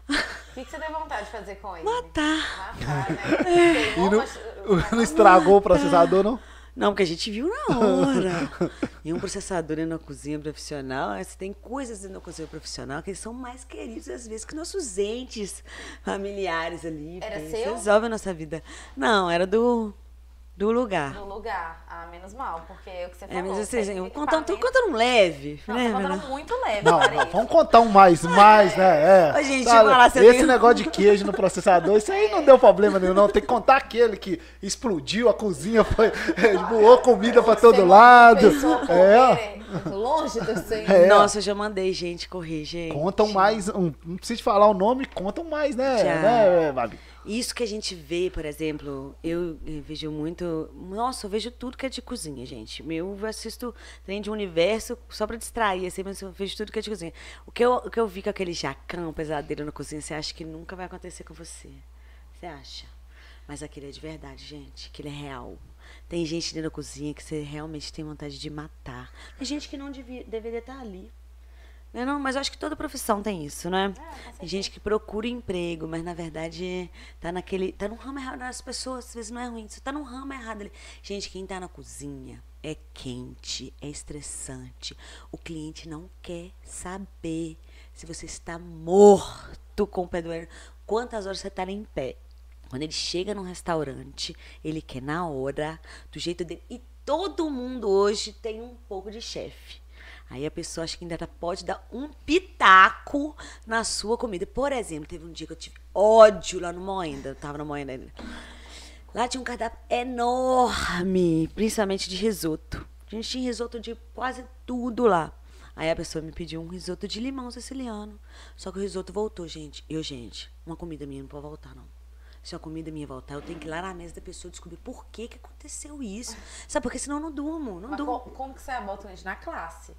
O que, que você deu vontade de fazer com ele? Matar. Matar, né? E não, mas- não estragou o processador, não? Não, porque a gente viu na hora. e um processador na cozinha profissional, você tem coisas na cozinha profissional que eles são mais queridos às vezes que nossos entes familiares ali. Era seu? Resolvem a nossa vida. Não, era do, do lugar. No lugar. Ah, menos mal, porque é o que você falou. É, mas você assim, tem contando, tô equipamento- contando um leve. Não, né, contando muito leve, Não, não, vamos contar um mais, mais, né? É. Ô, gente, Tá, falar, esse tem- negócio de queijo no processador, isso aí não deu problema nenhum, não. Tem que contar aquele que explodiu, a cozinha foi, voou comida pra todo lado. É. longe do Senhor. É. Nossa, eu já mandei gente correr, gente. Contam mais, um, não precisa falar o nome, contam mais, né? Já. né Babi? Isso que a gente vê, por exemplo, eu eh, vejo muito. Nossa, eu vejo tudo que é de cozinha, gente. Eu assisto trem de universo só pra distrair, assim, mas eu vejo tudo que é de cozinha. O que eu, o que eu vi com aquele jacão pesadeiro na cozinha, você acha que nunca vai acontecer com você? Você acha? Mas aquele é de verdade, gente. Aquele é real. Tem gente dentro da cozinha que você realmente tem vontade de matar. Tem gente que não devia, deveria estar ali. Né, Não, mas eu acho que toda profissão tem isso, né? tem gente que procura emprego, mas na verdade tá naquele. tá no ramo errado. As pessoas, às vezes, não é ruim. Você tá no ramo errado ali. Gente, quem tá na cozinha é quente, é estressante. O cliente não quer saber se você está morto com o pé doendo. Quantas horas você tá em pé? Quando ele chega num restaurante, ele quer na hora, do jeito dele. E todo mundo hoje tem um pouco de chefe. Aí a pessoa acha que ainda pode dar um pitaco na sua comida. Por exemplo, teve um dia que eu tive ódio lá no Moenda. Eu tava no Moenda ainda. Lá tinha um cardápio enorme, principalmente de risoto. A gente tinha risoto de quase tudo lá. Aí a pessoa me pediu um risoto de limão siciliano. Só que o risoto voltou, gente. Eu, gente, uma comida minha não pode voltar, não. Se uma comida minha voltar, eu tenho que ir lá na mesa da pessoa descobrir por que, que aconteceu isso. Sabe, porque senão eu não durmo, não Mas durmo. co- como que você abota o cliente? Na classe.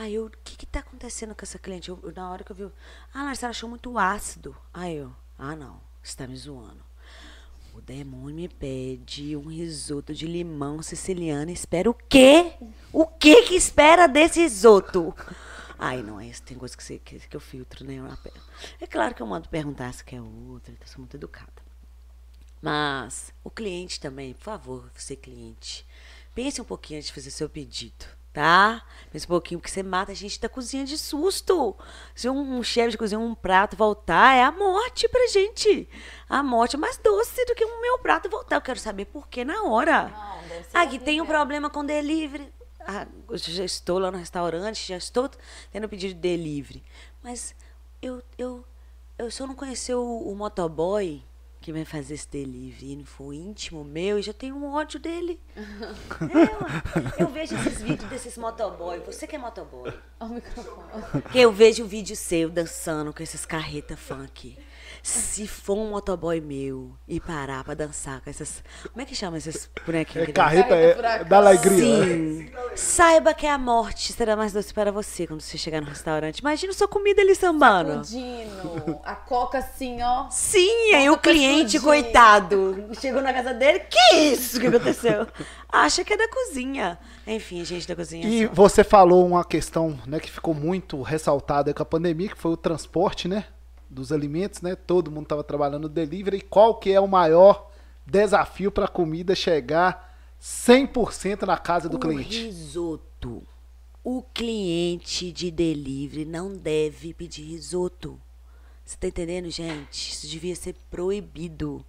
Aí eu, o que que tá acontecendo com essa cliente? Eu, eu- na hora que eu vi, ah, Larissa, ela achou muito ácido. Aí eu, ah, não, você tá me zoando. O demônio me pede um risoto de limão siciliano. Espera o quê? O que que espera desse risoto? Ai, não é isso. Tem coisa que, você, que, que eu filtro, né? É claro que eu mando perguntar se quer outra. Eu sou muito educada. Mas o cliente também, por favor, você cliente, pense um pouquinho antes de fazer seu pedido, tá? Pense um pouquinho, porque você mata a gente da cozinha de susto. Se um, um chefe de cozinha, um prato voltar, é a morte pra gente. A morte é mais doce do que o meu prato voltar. Eu quero saber por que na hora. Não, deve ser Aqui tem um problema com delivery. Ah, eu já estou lá no restaurante, já estou tendo pedido de delivery. Mas eu, eu, eu eu não conhecer o, o motoboy que vai fazer esse delivery e for íntimo meu, eu já tenho um ódio dele. É, eu, eu vejo esses vídeos desses motoboy. Você que é motoboy. Que eu vejo o vídeo seu dançando com esses carreta funk. Se for um motoboy meu e parar pra dançar com essas. Como é que chama esses bonequinhos? É que carreta é, da alegria. né? Sim. Saiba que a morte será mais doce para você quando você chegar no restaurante. Imagina sua comida ali sambando. Explodindo. A coca assim, ó. Sim, aí o cliente, explodindo. coitado, chegou na casa dele. Que isso que aconteceu? Acha que é da cozinha. Enfim, gente da cozinha. E só. você falou uma questão né, que ficou muito ressaltada com a pandemia, que foi o transporte né, dos alimentos, né? Todo mundo estava trabalhando no delivery. E qual que é o maior desafio para a comida chegar 100% na casa do o cliente? risoto. O cliente de delivery não deve pedir risoto. Você tá entendendo, gente? Isso devia ser proibido.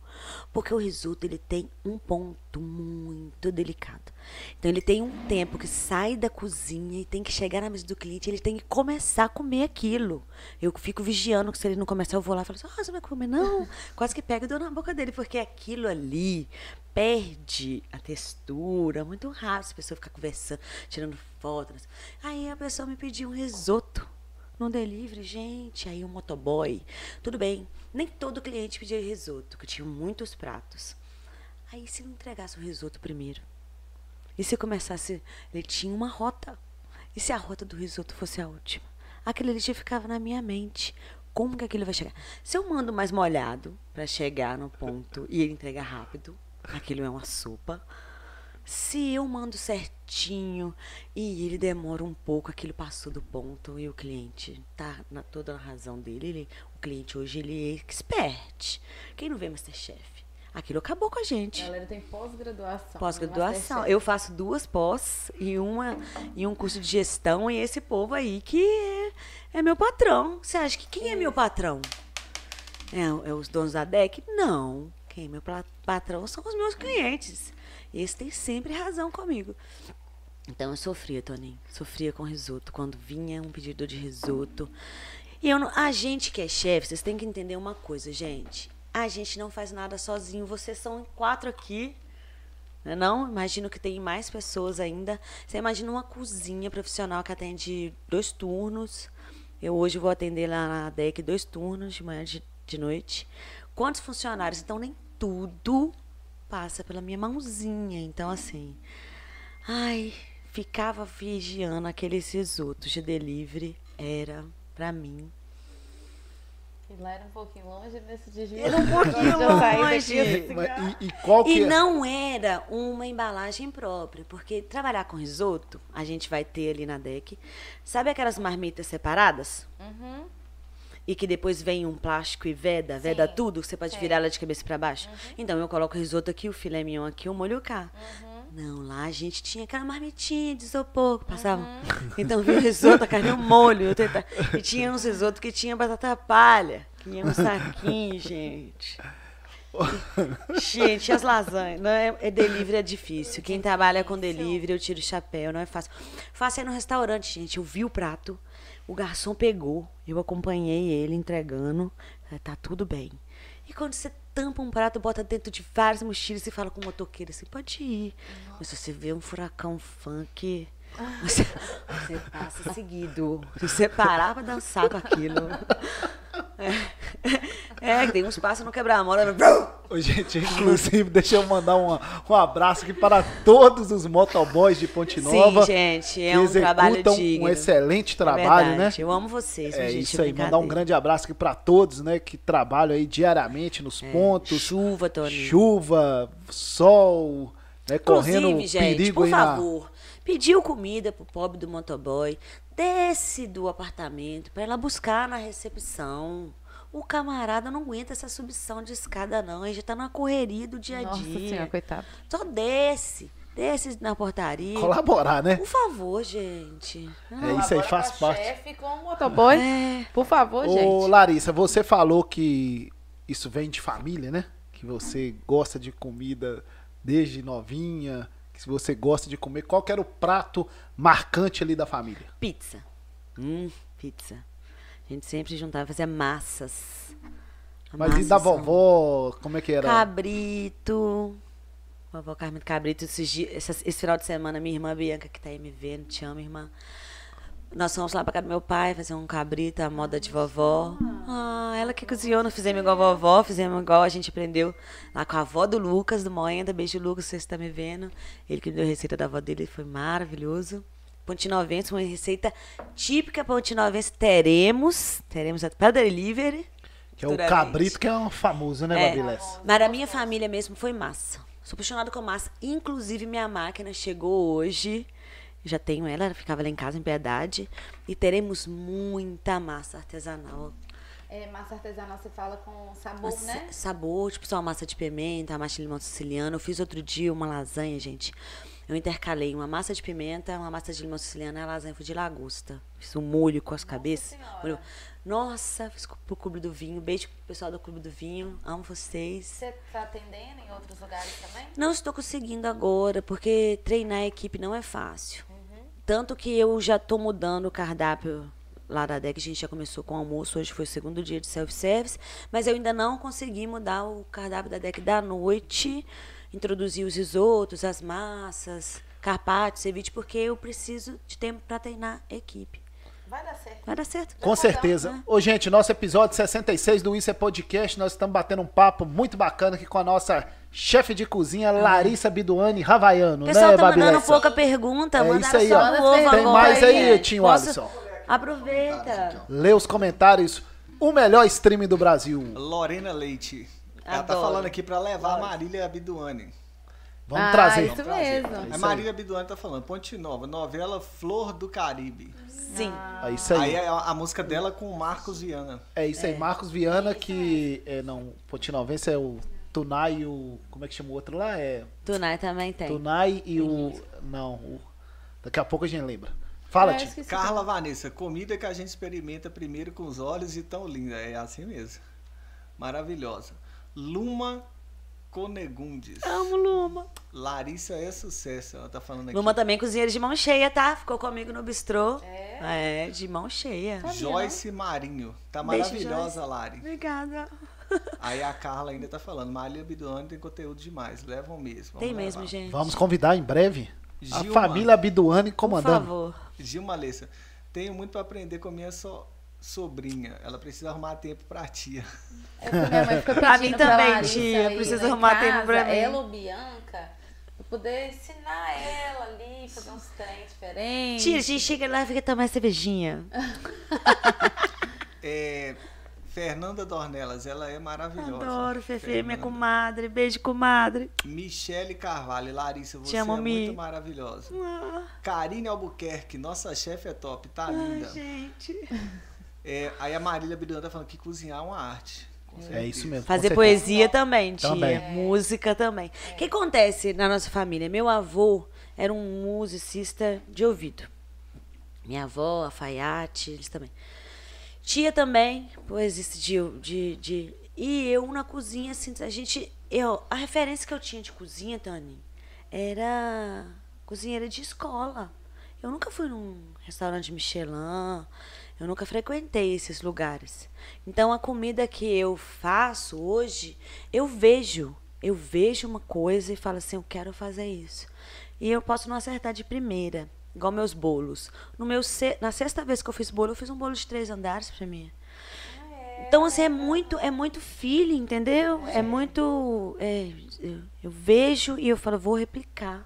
Porque o risoto, ele tem um ponto muito delicado. Então, ele tem um tempo que sai da cozinha e tem que chegar na mesa do cliente, ele tem que começar a comer aquilo. Eu fico vigiando que se ele não começar, eu vou lá e falo assim, ah, você vai comer? Não. Quase que pego e dou na boca dele, porque aquilo ali perde a textura muito rápido. Se a pessoa ficar conversando, tirando foto. né? Aí a pessoa me pediu um risoto no delivery, gente. Aí o motoboy. Tudo bem, nem todo cliente pedia risoto, que tinha muitos pratos. Aí se não entregasse o risoto primeiro? E se começasse. Ele tinha uma rota. E se a rota do risoto fosse a última? Aquele já ficava na minha mente. Como que aquilo vai chegar? Se eu mando mais molhado para chegar no ponto e ele entregar rápido, aquilo é uma sopa. Se eu mando certinho e ele demora um pouco, aquilo passou do ponto e o cliente tá na toda a razão dele. Ele- o cliente hoje ele é expert. Quem não vê Masterchef? aquilo acabou com a A gente. galera tem pós-graduação. Pós-graduação. no Masterchef. Eu faço duas pós e uma e um curso de gestão e esse povo aí que é, é meu patrão. Você acha que quem é meu patrão? É, é os donos da DEC? Não. Quem é meu patrão são os meus clientes. Esse tem sempre razão comigo. Então eu sofria, Toninho. Sofria com risoto. Quando vinha um pedido de risoto. E eu não, a gente que é chefe, vocês têm que entender uma coisa, gente. A gente não faz nada sozinho. Vocês são quatro aqui. Né não? Imagino que tem mais pessoas ainda. Você imagina uma cozinha profissional que atende dois turnos. Eu hoje vou atender lá na DEC dois turnos, de manhã e de, de noite. Quantos funcionários? Então nem tudo passa pela minha mãozinha. Então, assim. Ai, ficava vigiando aqueles risotos de delivery. Era, pra mim. E lá era um pouquinho longe nesse desvio. Era um pouquinho longe. Mas E, e qual que E é? não era uma embalagem própria, porque trabalhar com risoto, a gente vai ter ali na DEC. Sabe aquelas marmitas separadas? Uhum. E que depois vem um plástico e veda, veda Sim, tudo, você pode virar ela de cabeça para baixo. Então eu coloco o risoto aqui, o filé mignon aqui, o molho cá. Uhum. Não, lá a gente tinha aquela marmitinha de isopor que passava. Uhum. Então vinha o risoto, a carne e o molho. eu tenta- E tinha uns risotos que tinha batata palha, que ia um saquinho, gente. Gente, as lasanhas, não é, é delivery é difícil. Quem trabalha com delivery, eu tiro o chapéu, não é fácil. Faço aí no restaurante, gente. Eu vi o prato, o garçom pegou, eu acompanhei ele entregando, eh, tá tudo bem. E quando você tampa um prato, bota dentro de várias mochilas e fala com o motoqueiro assim, pode ir. Mas se você vê um furacão funk, você, você passa seguido. Se você parar pra dançar com aquilo. É, é tem uns passos no quebra-mola. Ô, gente, inclusive, deixa eu mandar um, um abraço aqui para todos os motoboys de Ponte Nova. Sim, gente, é um trabalho digno. um excelente É trabalho, né? verdade, Eu amo vocês, É gente. isso aí, mandar um grande abraço aqui para todos, né, que trabalham aí diariamente nos pontos. É, Chuva, Tony. Chuva, sol, né, correndo gente, perigo por aí na... pediu comida pro pobre do motoboy, desce do apartamento para ela buscar na recepção. O camarada não aguenta essa subção de escada, não. Ele já tá na correria do dia a Nossa dia. senhora, coitado. Só desce. Desce na portaria. Colaborar, né? Por favor, gente. É isso aí, faz parte. chefe com o motoboy. É. Por favor, Ô, gente. Larissa, você falou que isso vem de família, né? Que você gosta de comida desde novinha, que você gosta de comer. Qual que era o prato marcante ali da família? Pizza. Hum, pizza. A gente sempre juntava, fazia massas. A Mas e da vovó, como é que era? Cabrito. Vovó Carmen Cabrito. Essas- esse final de semana, minha irmã Bianca, que tá aí me vendo, te amo, irmã. Nós fomos lá pra casa do meu pai fazer um cabrito, a moda de vovó. Ah, ela que cozinhou, não fizemos igual a vovó, fizemos igual a gente aprendeu lá com a avó do Lucas, do Moenda. Beijo, Lucas, você está me vendo. Ele que me deu a receita da avó dele, foi maravilhoso. Pontinovense, uma receita típica pontinovense. Teremos, teremos para delivery. Que é o cabrito, que é um famoso, né, É, Babilés? mas a minha família mesmo foi massa. Sou apaixonada com massa. Inclusive, minha máquina chegou hoje. Já tenho ela, ela ficava lá em casa em Piedade. E teremos muita massa artesanal. É, massa artesanal você fala com sabor, né? Sabor, tipo só uma massa de pimenta, uma massa de limão siciliano. Eu fiz outro dia uma lasanha, gente. Eu intercalei uma massa de pimenta, uma massa de limão siciliano e a lasanha foi de lagosta. Fiz um molho com as cabeças. Molho- Nossa, fiz pro Clube do Vinho. Beijo pro pessoal do Clube do Vinho. Amo vocês. Você tá atendendo em outros lugares também? Não estou conseguindo agora, porque treinar a equipe não é fácil. Tanto que eu já estou mudando o cardápio lá da DEC. A gente já começou com o almoço, hoje foi o segundo dia de self-service. Mas eu ainda não consegui mudar o cardápio da DEC da noite. Introduzir os risotos, as massas, carpaccio, ceviche, porque eu preciso de tempo para treinar a equipe. Vai dar certo. Vai dar certo. Com certeza. Ô, gente, nosso episódio 66 do Isso é Podcast, nós estamos batendo um papo muito bacana aqui com a nossa chefe de cozinha, Larissa Biduani Ravaiano, O pessoal né, tá mandando Babilessa? pouca pergunta, É mandaram isso aí, só ó. ovo Tem agora. mais aí, Tinho Posso- Alisson? Aproveita. Lê os comentários. O melhor stream do Brasil. Lorena Leite. Ela tá Adoro. falando aqui pra levar a Marília Biduani. Vamos ah, trazer. isso mesmo. É A Marília Biduani tá falando, Ponte Nova, novela Flor do Caribe. Sim. É isso Aí aí. é a, a música dela com o Marcos Viana. É isso aí. Marcos Viana, que é, não, Potinovense é o Tunai e o. Como é que chama o outro lá? É. Tunai também tem. Tunai e o. Não, o- daqui a pouco a gente lembra. Fala, É, Ti. esqueci Carla Vanessa, comida que a gente experimenta primeiro com os olhos e tão linda. É assim mesmo. Maravilhosa. Luma Conegundes. Amo Luma. Larissa é sucesso, ela tá falando aqui. Luma também cozinheira de mão cheia, tá? Ficou comigo no bistrô. É? de mão cheia. Joyce Marinho. Tá Beijo, maravilhosa, Joyce. Lari. Obrigada. Aí a Carla ainda tá falando. Maria Biduane tem conteúdo demais. Levam mesmo. Tem vamos mesmo, levar. gente. Vamos convidar em breve a Gilma. família Abiduane Por comandando. favor. Gilma Alessa. Tenho muito pra aprender com a minha so- sobrinha. Ela precisa arrumar tempo pra tia. É minha mãe fica Pra mim também, tia, precisa em arrumar tempo pra casa, mim. Ela ou Bianca, poder ensinar ela ali, fazer uns trem diferentes. Tia, a gente chega lá e fica tomando cervejinha. É, Fernanda Dornelas, ela é maravilhosa. Adoro, Fefe, minha Fernanda. comadre. Beijo, comadre. Michele Carvalho, Larissa, você é Mi. muito maravilhosa. Ah, Karine Albuquerque, nossa chefe é top, tá linda. gente. É, aí a Marília Biduan tá falando que cozinhar é uma arte. É isso mesmo. Fazer poesia também, tia. Também. Música também. O que acontece na nossa família? Meu avô era um musicista de ouvido. Minha avó, a Faiate, eles também. Tia também, poesista de, de, de. E eu na cozinha, assim, a gente. Eu, a referência que eu tinha de cozinha, Tani, era cozinheira de escola. Eu nunca fui num restaurante Michelin, eu nunca frequentei esses lugares. Então a comida que eu faço hoje, eu vejo, eu vejo uma coisa e falo assim, eu quero fazer isso. E eu posso não acertar de primeira, igual meus bolos. No meu se- na sexta vez que eu fiz bolo, eu fiz um bolo de três andares pra mim. Então, assim, é muito, é muito feeling, entendeu? É muito. é, eu, vejo e eu falo, vou replicar.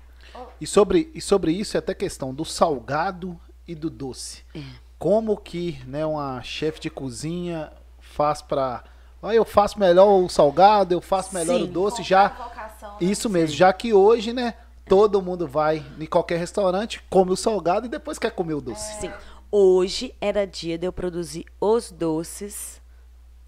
E sobre, e sobre isso é até questão do salgado e do doce. É. Como que né, uma chefe de cozinha faz pra. Ah, eu faço melhor o salgado, eu faço melhor o Sim. doce, Qual já. vocação, né? Isso mesmo, já que hoje, né, todo mundo vai em qualquer restaurante, come o salgado e depois quer comer o doce. Sim. Hoje era dia de eu produzir os doces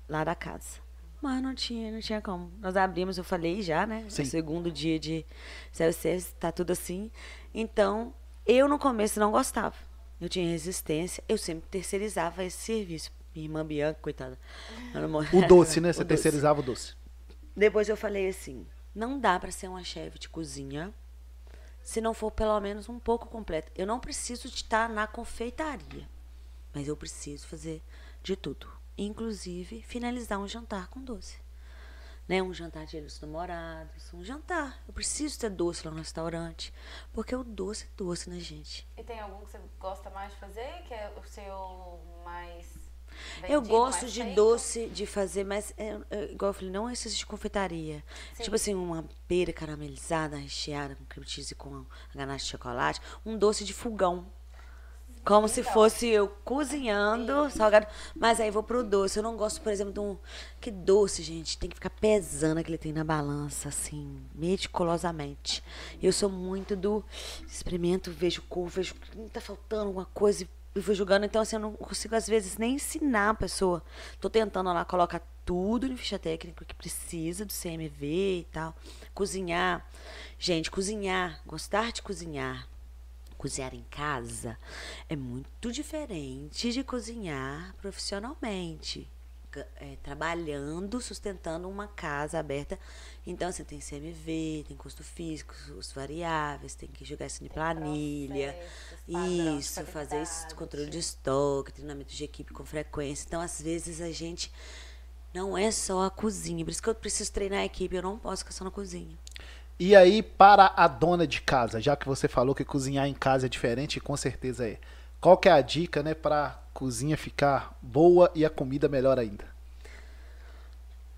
lá da casa. Mas não tinha, não tinha como. Nós abrimos, eu falei já, né? Sim. Segundo dia de self-service, tá tudo assim. Então, eu no começo não gostava. Eu tinha resistência, eu sempre terceirizava esse serviço. Minha irmã Bianca, coitada. O doce, né? Você O doce. terceirizava o doce. Depois eu falei assim: não dá pra ser uma chefe de cozinha se não for pelo menos um pouco completa. Eu não preciso de estar na confeitaria, mas eu preciso fazer de tudo, inclusive finalizar um jantar com doce. Né, um jantar de dos namorados, um jantar. Eu preciso ter doce lá no restaurante, porque o doce é doce, né, gente? E tem algum que você gosta mais de fazer, que é o seu mais Eu gosto de feito? doce, de fazer, mas, é, é, igual eu falei, não esses de confeitaria. Sim. Tipo assim, uma pera caramelizada, recheada com cream cheese e com ganache de chocolate. Um doce de fogão. Como se fosse eu cozinhando, salgado. Mas aí vou pro doce. Eu não gosto, por exemplo, de um. Que doce, gente. Tem que ficar pesando aquele tem na balança, assim, meticulosamente. Eu sou muito do. Experimento, vejo cor, vejo tá faltando alguma coisa e e vou julgando. Então, assim, eu não consigo, às vezes, nem ensinar a pessoa. Tô tentando lá colocar tudo no ficha técnica que precisa do CMV e tal. Cozinhar. Gente, cozinhar, gostar de cozinhar cozinhar em casa é muito diferente de cozinhar profissionalmente. É, trabalhando, sustentando uma casa aberta. Então, assim, tem CMV, tem custo físico, custos variáveis, tem que jogar isso em planilha. padrão Isso, fazer esse controle de estoque, treinamento de equipe com frequência. Então, às vezes, a gente não é só a cozinha. Por isso que eu preciso treinar a equipe, eu não posso ficar só na cozinha. E aí, para a dona de casa, já que você falou que cozinhar em casa é diferente, com certeza é. Qual que é a dica, né, para cozinha ficar boa e a comida melhor ainda?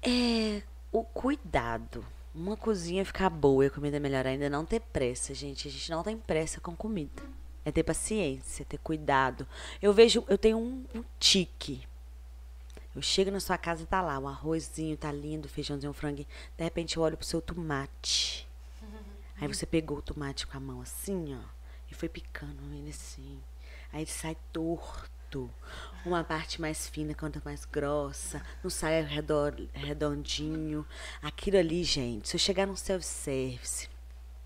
É o cuidado. Uma cozinha ficar boa e a comida melhor ainda, não ter pressa, gente. A gente não tem pressa com comida. É ter paciência, ter cuidado. Eu vejo, eu tenho um, um tique. Eu chego na sua casa, tá lá, o arrozinho tá lindo, feijãozinho, o franguinho. De repente eu olho pro seu tomate. Aí você pegou o tomate com a mão assim, ó, e foi picando ele assim. Aí ele sai torto. uma parte mais fina, outra mais grossa, não sai redor, redondinho. Aquilo ali, gente, se eu chegar num self-service,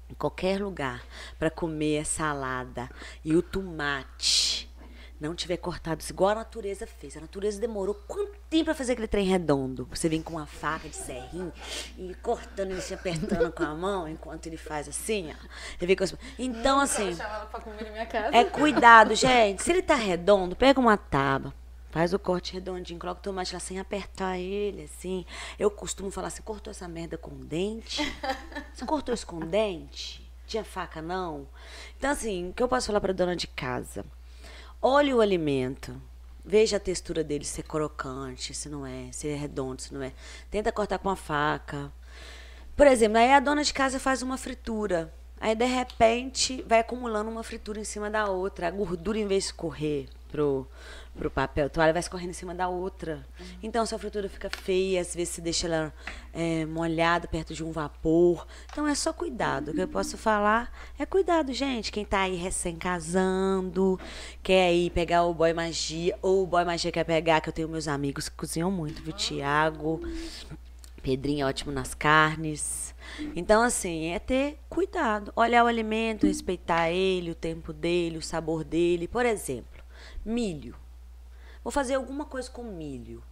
em qualquer lugar, para comer a salada e o tomate não tiver cortado igual a natureza fez. A natureza demorou quanto tempo para fazer aquele trem redondo? Você vem com uma faca de serrinho e cortando e se apertando com a mão enquanto ele faz assim, ó. Ele vem com as... Então, assim, Chama ela pra comer na minha casa. é cuidado, gente. Se ele tá redondo, pega uma tábua. Faz o corte redondinho, coloca o tomate lá sem apertar ele, assim. Eu costumo falar assim, cortou essa merda com dente? Você cortou isso com dente? Tinha faca, não? Então, assim, o que eu posso falar pra dona de casa? Olhe o alimento. Veja a textura dele, se é crocante, se não é, se é redondo, se não é. Tenta cortar com a faca. Por exemplo, aí a dona de casa faz uma fritura. Aí, de repente, vai acumulando uma fritura em cima da outra. A gordura, em vez de escorrer pro, pro papel toalha, vai escorrendo em cima da outra. Então, sua fritura fica feia, às vezes você deixa ela é, molhada perto de um vapor. Então, é só cuidado. O que eu posso falar é cuidado, gente. Quem tá aí recém-casando, quer aí pegar o boy magia, ou o boy magia quer pegar, que eu tenho meus amigos que cozinham muito, viu? Tiago, Pedrinho é ótimo nas carnes. Então, assim, é ter cuidado. Olhar o alimento, respeitar ele, o tempo dele, o sabor dele. Por exemplo, milho. Vou fazer alguma coisa com milho.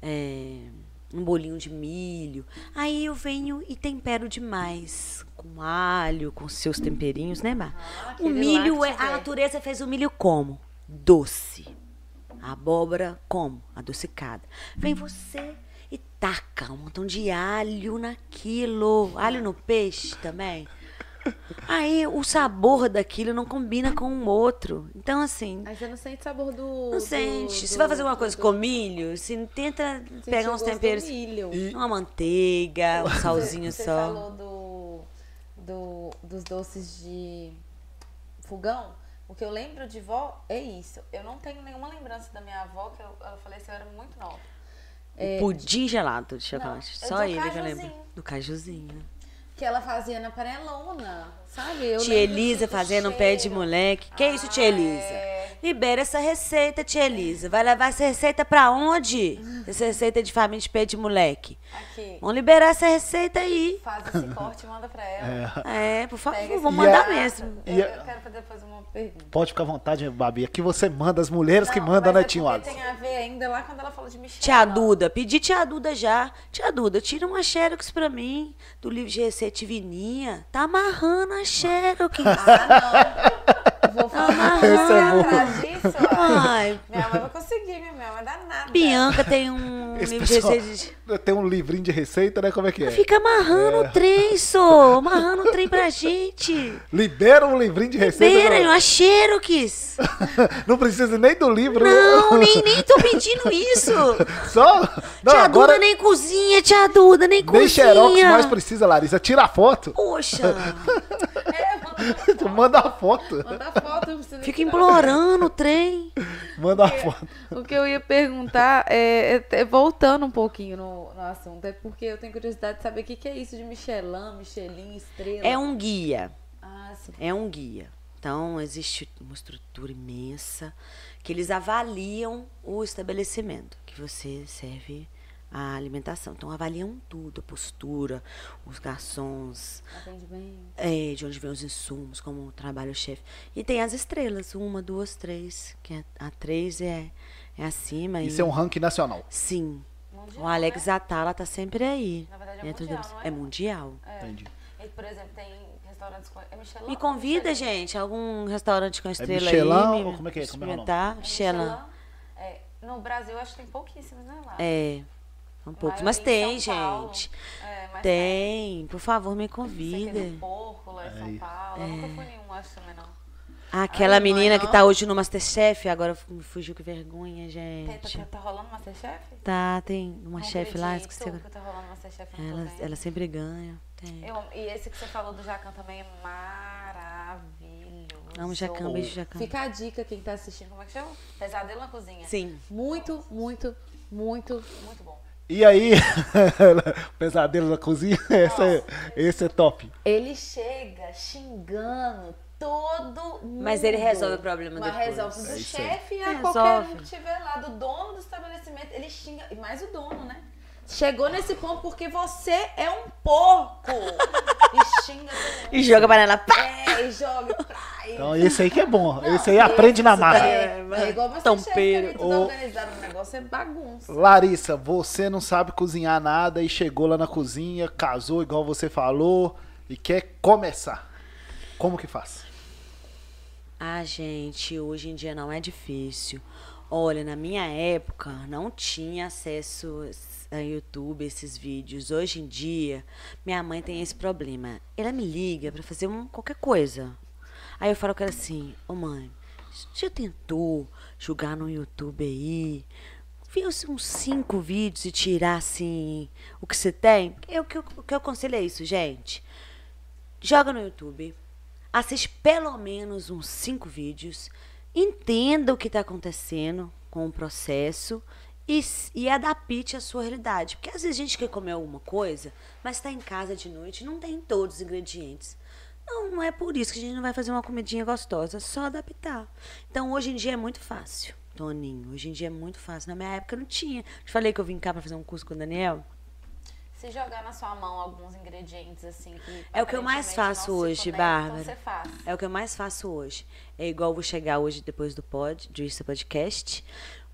É, um bolinho de milho. Aí eu venho e tempero demais. Com alho, com seus temperinhos, né, Mar? o aquele milho, é, a natureza fez o milho como? Doce. A abóbora como? Adocicada. Vem você e taca um montão de alho naquilo. Alho no peixe também. Aí o sabor daquilo não combina com o outro. Então, assim, Aí você não sente sabor do. não sente. do- Se vai fazer alguma coisa do- com milho, assim, tenta pegar uns temperos. milho. Uma manteiga, um salzinho Você só. falou do, do, dos doces de fogão. O que eu lembro de vó é isso. Eu não tenho nenhuma lembrança da minha avó, que eu, ela faleceu, eu era muito nova. É, Pudim gelado de chocolate. Não, é Só ele que eu lembro. Do cajuzinho. Que ela fazia na panelona, sabe? Eu Tia Elisa do fazendo um pé de moleque. Que isso, tia Ah, Elisa? é. Libera essa receita, tia Elisa. Vai levar essa receita pra onde? Essa receita de faminha de pé de moleque. Aqui, Vamos liberar essa receita aí. faz esse corte e manda pra ela. É, por favor, vou E mandar a- mesmo. Eu, E a- eu quero fazer depois uma pergunta. Pode ficar à vontade, Babi. Aqui você manda, as mulheres que Não, mandam, mas né, é Tim Wallace? tem a ver ainda lá quando ela falou de Michelle. Tia Duda, pedi tia Duda já. Tia Duda, tira uma Xerox pra mim do livro de receita Divininha. Tá amarrando a Xerox. Ah, não. Vou falar Esse é atrás disso. Ai, Minha mãe vai conseguir, minha mãe vai dar nada. Bianca tem um Esse livro de pessoal receita de... tem um livrinho de receita, né? Como é que é? Fica amarrando o trem, só. Amarrando o trem pra gente. Libera um livrinho de receita. Pera, não, a Xerox. não precisa nem do livro. Não, nem, nem tô pedindo isso. Só. Não, tia agora Duda nem cozinha, tia Duda, nem nem cozinha. xerox mais precisa, Larissa. Tira a foto. Poxa, É, manda, manda a foto. manda foto, nem fica tirar. implorando o trem. Manda a foto. O que eu ia perguntar é, é- é voltando um pouquinho no, no assunto, é porque eu tenho curiosidade de saber o que, que é isso de Michelin, Michelin, estrela. É um guia. Ah, sim. É um guia. Então, existe uma estrutura imensa que eles avaliam o estabelecimento que você serve a alimentação. Então, avaliam tudo, a postura, os garçons, é, de onde vem os insumos, como trabalha o chefe. E tem as estrelas, uma, duas, três, que é- a três é, é acima. Isso e- é um ranking nacional. Sim. Mundial, O Alex né? Atala tá sempre aí. Na verdade é mundial, deles. não é? É mundial. É. Entendi. E, por exemplo, tem restaurantes com. É Michelin? Me convida, Michelin? gente, algum restaurante com estrela Michelin aí. ou como é que é? Como é o nome? É Michelin. É, no Brasil, acho que tem pouquíssimos, né, lá? É, são poucos. Mas em tem, gente. É, mas Tem. Por favor, me que é convida. Porco, lá em São Paulo. Eu nunca fui nenhum, acho também não. Aquela Ai, menina mãe, que não. tá hoje no Masterchef, agora me fugiu que vergonha, Tem, tá, gente. tá, tá rolando Masterchef? Tá, tem uma Não chefe lá, esqueci agora. que tá rolando Masterchef, Ela, ela sempre ganha. Tem. Eu e esse que você falou do Jacan também é maravilhoso. Amo Jacan, beijo Jacan. Fica a dica, quem tá assistindo, como é que chama? Pesadelo na Cozinha. Sim. Muito, muito, muito, muito bom. E aí, pesadelo na cozinha, esse é, esse é top. Ele chega xingando todo mundo. Mas ele resolve o problema Mas depois. resolve do É chefe a Resolve. qualquer um que estiver lá, do dono do estabelecimento. Ele xinga, e mais o dono, né? Chegou nesse ponto porque você é um porco. e xinga. E joga a panela. Pá! É, e joga pra e- Então esse aí que é bom. Não, esse aí aprende na marra. É, é igual você Tompeiro. chefe, tudo Ô. organizado, o negócio é bagunça. Larissa, você não sabe cozinhar nada e chegou lá na cozinha, casou igual você falou e quer começar. Como que faz? Ah, gente, hoje em dia não é difícil. Olha, na minha época não tinha acesso YouTube, esses vídeos. Hoje em dia, minha mãe tem esse problema. Ela me liga pra fazer um, qualquer coisa. Aí eu falo com ela assim, ô mãe, já tentou jogar no YouTube aí? Ver uns cinco vídeos e tirar assim o que você tem? Eu, o que eu- o que eu aconselho é isso, gente. Joga no YouTube, assiste pelo menos uns cinco vídeos, entenda o que está acontecendo com o processo e, e adapte a sua realidade. Porque às vezes a gente quer comer alguma coisa, mas está em casa de noite e não tem todos os ingredientes. Não, não é por isso que a gente não vai fazer uma comidinha gostosa, é só adaptar. Então hoje em dia é muito fácil, Toninho. Hoje em dia é muito fácil. Na minha época não tinha. Te falei que eu vim cá para fazer um curso com o Daniel. Se jogar na sua mão alguns ingredientes assim que É o que eu mais faço hoje, conectam, Bárbara. Você faz. É o que eu mais faço hoje. É igual eu vou chegar hoje depois do pod, do Podcast,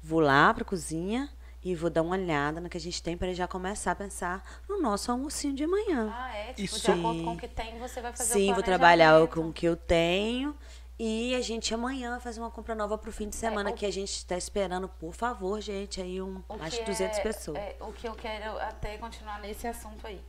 vou lá pra cozinha e vou dar uma olhada no que a gente tem para já começar a pensar no nosso almocinho de amanhã. Ah, é? Tipo, Isso. de acordo com o que tem, você vai fazer Sim, o vou trabalhar com o que eu tenho e a gente amanhã vai fazer uma compra nova pro fim de semana o- que a gente está esperando, por favor, gente, aí um O mais de 200 é- pessoas. é, o que eu quero até continuar nesse assunto aí.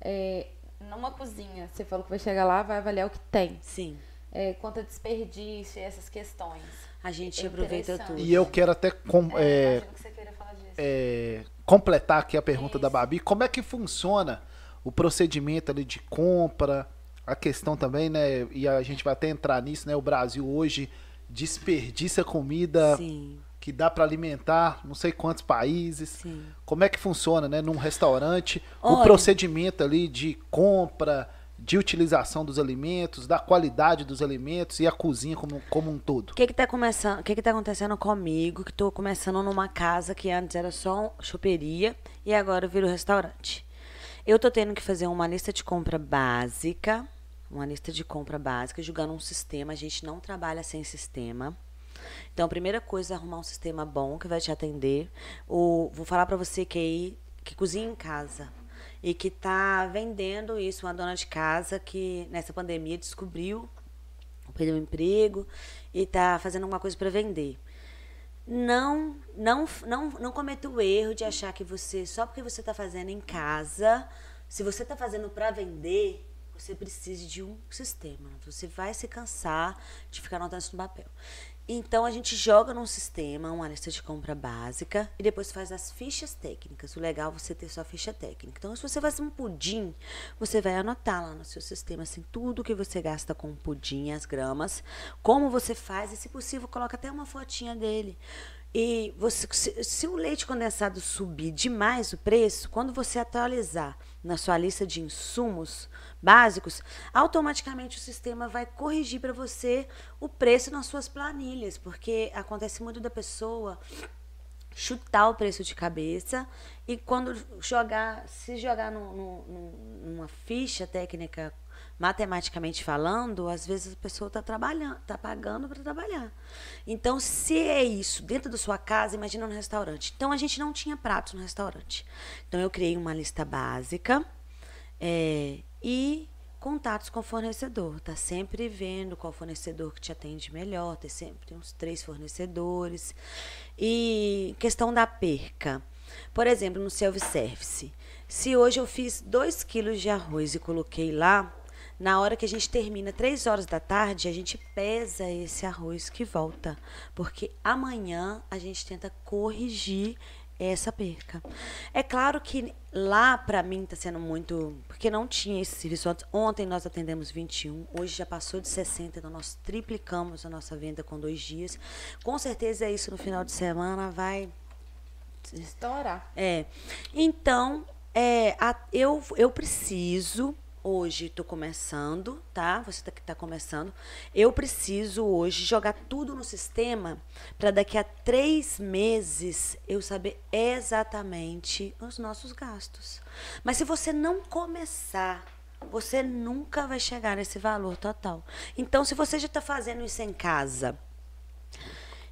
É, numa cozinha, você falou que vai chegar lá, vai avaliar o que tem. Sim, É, quanto a desperdício, essas questões. A gente É aproveita tudo. E eu quero até com- É, é, imagino que você queira falar disso. é, completar aqui a pergunta da. Babi. Como é que funciona o procedimento ali de compra? A questão também, né? E a gente vai até entrar nisso, né? O Brasil hoje desperdiça comida Sim, que dá para alimentar não sei quantos países. sim. Como é que funciona, né? Num restaurante, o Olha. procedimento ali de compra, de utilização dos alimentos, da qualidade dos alimentos e a cozinha como, como um todo. O que que tá começando? O que que tá acontecendo comigo? Que tô começando numa casa que antes era só choperia e agora virou restaurante. Eu tô tendo que fazer uma lista de compra básica, uma lista de compra básica, julgando um sistema. A gente não trabalha sem sistema. Então, a primeira coisa é arrumar um sistema bom que vai te atender. O, vou falar pra você que aí que cozinha em casa e que tá vendendo isso, uma dona de casa que nessa pandemia descobriu perdeu o emprego e tá fazendo alguma coisa para vender. Não, não, não, não cometa o erro de achar que você, só porque você está fazendo em casa, se você está fazendo para vender, você precisa de um sistema. Você vai se cansar de ficar anotando isso no papel. Então a gente joga num sistema, uma lista de compra básica, e depois faz as fichas técnicas. O legal é você ter sua ficha técnica. Então, se você faz um pudim, você vai anotar lá no seu sistema assim, tudo que você gasta com pudim, as gramas, como você faz, e se possível, coloca até uma fotinha dele. E você, se, se o leite condensado subir demais o preço, quando você atualizar na sua lista de insumos básicos, automaticamente o sistema vai corrigir para você o preço nas suas planilhas, porque acontece muito da pessoa chutar o preço de cabeça e quando jogar, se jogar no, no- numa ficha técnica matematicamente falando, às vezes a pessoa está trabalhando, está pagando para trabalhar. Então, se é isso dentro da sua casa, imagina no restaurante. Então, a gente não tinha pratos no restaurante. Então, eu criei uma lista básica é, e contatos com o fornecedor. Tá sempre vendo qual fornecedor que te atende melhor. Tem sempre uns três fornecedores. E questão da perca. Por exemplo, no self-service. Se hoje eu fiz 2 quilos de arroz e coloquei lá, na hora que a gente termina, 3 horas da tarde, a gente pesa esse arroz que volta. Porque amanhã a gente tenta corrigir essa perca. É claro que lá para mim está sendo muito, porque não tinha esse serviço antes. Ontem nós atendemos 21, hoje já passou de 60, então nós triplicamos a nossa venda com dois dias. Com certeza isso no final de semana vai Estourar. é. Então, é, a- eu, eu preciso hoje estou começando, tá? Você tá, que está começando. Eu preciso hoje jogar tudo no sistema para daqui a três meses eu saber exatamente os nossos gastos. Mas se você não começar, você nunca vai chegar nesse valor total. Então, se você já está fazendo isso em casa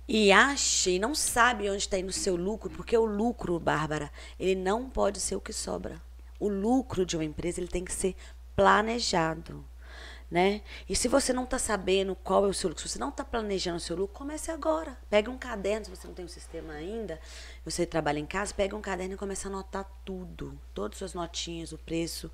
e acha e não sabe onde está indo o seu lucro, porque o lucro, Bárbara, ele não pode ser o que sobra. O lucro de uma empresa ele tem que ser planejado. Né? E se você não está sabendo qual é o seu lucro, se você não está planejando o seu lucro, comece agora. Pegue um caderno, se você não tem um sistema ainda, você trabalha em casa, pega um caderno e comece a anotar tudo, todas as suas notinhas, o preço.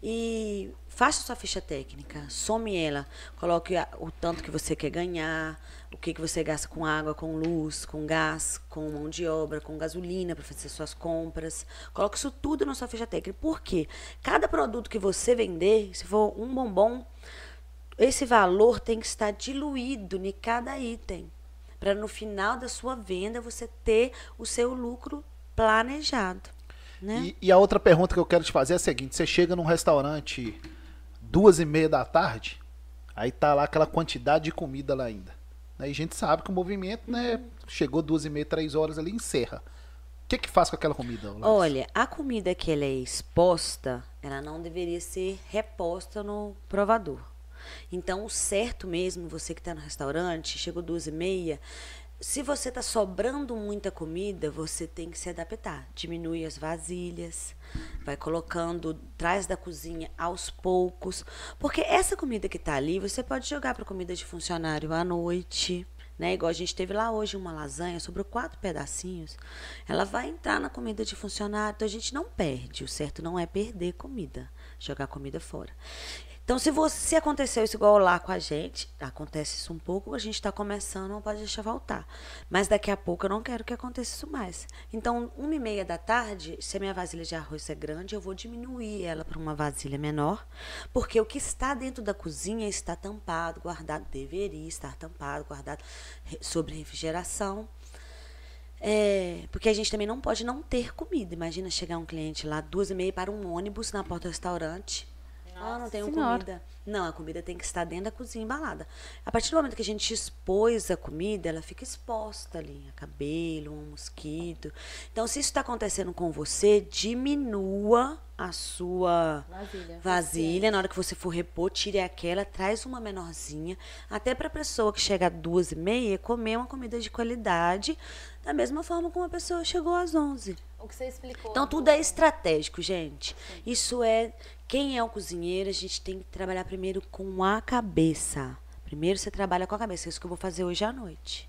E faça sua ficha técnica, some ela, coloque o tanto que você quer ganhar, o que, que você gasta com água, com luz, com gás, com mão de obra, com gasolina para fazer suas compras. Coloque isso tudo na sua ficha técnica. Por quê? Cada produto que você vender, se for um bombom, esse valor tem que estar diluído em cada item. Para no final da sua venda você ter o seu lucro planejado. Né? E, e a outra pergunta que eu quero te fazer é a seguinte: você chega num restaurante duas e meia da tarde, aí tá lá aquela quantidade de comida lá ainda. Aí a gente sabe que o movimento, né, chegou duas e meia, três horas ali, encerra. O que que faz com aquela comida? Larissa? Olha, a comida que ela é exposta, ela não deveria ser reposta no provador. Então, o certo mesmo, você que está no restaurante, chegou duas e meia, se você está sobrando muita comida, você tem que se adaptar. Diminui as vasilhas, vai colocando, traz da cozinha aos poucos. Porque essa comida que está ali, você pode jogar para comida de funcionário à noite. Né? Igual a gente teve lá hoje uma lasanha, sobrou quatro pedacinhos. Ela vai entrar na comida de funcionário. Então a gente não perde. O certo não é perder comida, jogar comida fora. Então, se você aconteceu isso igual lá com a gente, acontece isso um pouco, a gente está começando, não pode deixar voltar. Mas daqui a pouco eu não quero que aconteça isso mais. Então, uma e meia da tarde, se a minha vasilha de arroz é grande, eu vou diminuir ela para uma vasilha menor, porque o que está dentro da cozinha está tampado, guardado, deveria estar tampado, guardado sobre refrigeração. É, porque a gente também não pode não ter comida. Imagina chegar um cliente lá duas e meia para um ônibus na porta do restaurante ah, não tenho senhora. comida. Não, a comida tem que estar dentro da cozinha embalada. A partir do momento que a gente expôs a comida, ela fica exposta ali, a cabelo, um mosquito. Então, se isso está acontecendo com você, diminua a sua vasilha. vasilha. Na hora que você for repor, tire aquela, traz uma menorzinha. Até para a pessoa que chega às duas e meia comer uma comida de qualidade, da mesma forma como a pessoa chegou às onze. O que você explicou. Então, tudo é estratégico, gente. Sim. Isso é quem é o cozinheiro, a gente tem que trabalhar primeiro com a cabeça. Primeiro você trabalha com a cabeça. É isso que eu vou fazer hoje à noite.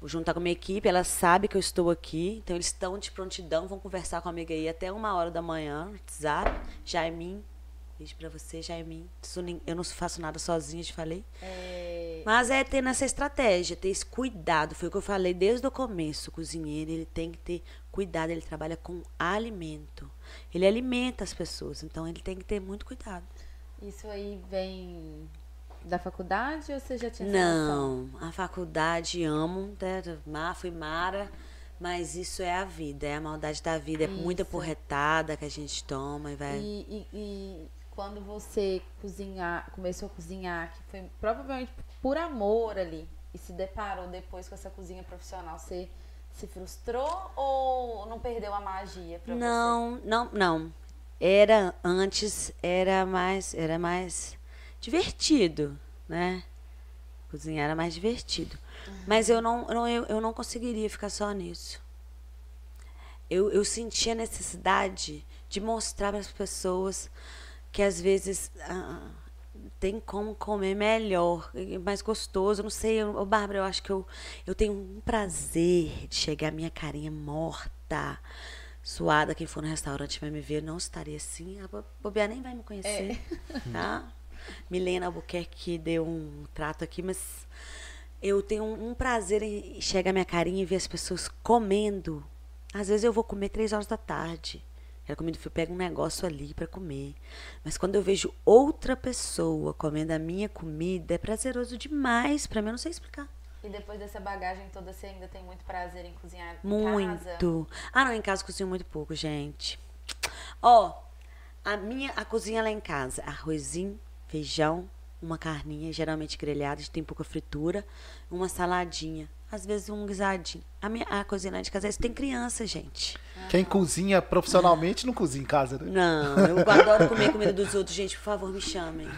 Vou juntar com a minha equipe, ela sabe que eu estou aqui, então eles estão de prontidão, vão conversar comigo aí até uma hora da manhã, no WhatsApp. Jaimin, beijo pra você, Jaimin. Eu não faço nada sozinha, te falei. É... Mas é ter nessa estratégia, ter esse cuidado. Foi o que eu falei desde o começo. O cozinheiro, ele tem que ter cuidado, ele trabalha com alimento. Ele alimenta as pessoas, então ele tem que ter muito cuidado. Isso aí vem da faculdade ou você já tinha Não, a faculdade amo, né? fui Mara, mas isso é a vida, é a maldade da vida, é isso. muita porretada que a gente toma e vai. E, e, e, quando você cozinhar, começou a cozinhar, que foi provavelmente por amor ali, e se deparou depois com essa cozinha profissional, você se frustrou ou não perdeu a magia para você? Não, não, não. Era antes era mais era mais divertido, né? Cozinhar era mais divertido. Uhum. Mas eu não, não eu, eu não conseguiria ficar só nisso. Eu, eu sentia a necessidade de mostrar para as pessoas que às vezes ah, tem como comer melhor, mais gostoso. Não sei, eu, Bárbara, eu acho que eu, eu tenho um prazer de chegar minha carinha morta, suada. Quem for no restaurante vai me ver, não estaria assim. A bobear nem vai me conhecer, é. tá? Milena Albuquerque deu um trato aqui, mas eu tenho um, um prazer em chegar minha carinha e ver as pessoas comendo. Às vezes eu vou comer três horas da tarde. Era comida, eu pego um negócio ali para comer. Mas quando eu vejo outra pessoa comendo a minha comida, é prazeroso demais para mim, eu não sei explicar. E depois dessa bagagem toda, você ainda tem muito prazer em cozinhar muito. em casa? Muito. Ah, não, em casa eu cozinho muito pouco, gente. Ó, A minha, a cozinha lá em casa, arrozinho, feijão, uma carninha, geralmente grelhada, tem pouca fritura, uma saladinha, às vezes um guisadinho. A minha a cozinha de casa, tem criança, gente. Quem cozinha profissionalmente não cozinha em casa, né? Não, eu adoro comer comida dos outros, gente, por favor, me chamem.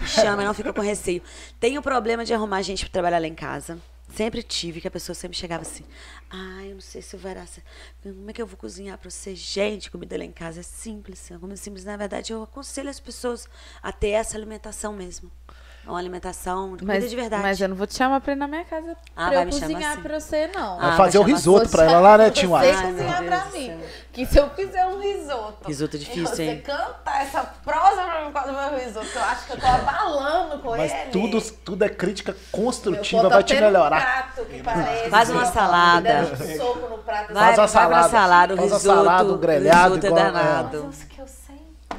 Me chamem, não fica com receio. Tenho problema de arrumar gente para trabalhar lá em casa. Sempre tive, que a pessoa sempre chegava assim. Ah, eu não sei se vai dar certo. Como é que eu vou cozinhar para você? Gente, comida lá em casa é simples. É comida simples. Na verdade, eu aconselho as pessoas a ter essa alimentação mesmo. Uma alimentação de comida Mas, de verdade. mas eu não vou te chamar pra ir na minha casa Ah, pra eu cozinhar assim. pra você, não. Ah, Vai fazer o risoto pra ela lá, né, você Tim Você? Ai, cozinhar Deus pra mim. Que se eu fizer um risoto. Risoto é difícil, você hein? cantar essa prosa pra mim por causa do meu risoto, eu acho que eu tô abalando com Mas ele. tudo, tudo é crítica construtiva, vai te um melhorar. prato que parece Faz uma salada. um soco no prato. Vai, Faz uma vai pra salada. salada, o Faz uma risoto. salada, um grelhado, o risoto é é. danado. Mas isso que eu sei.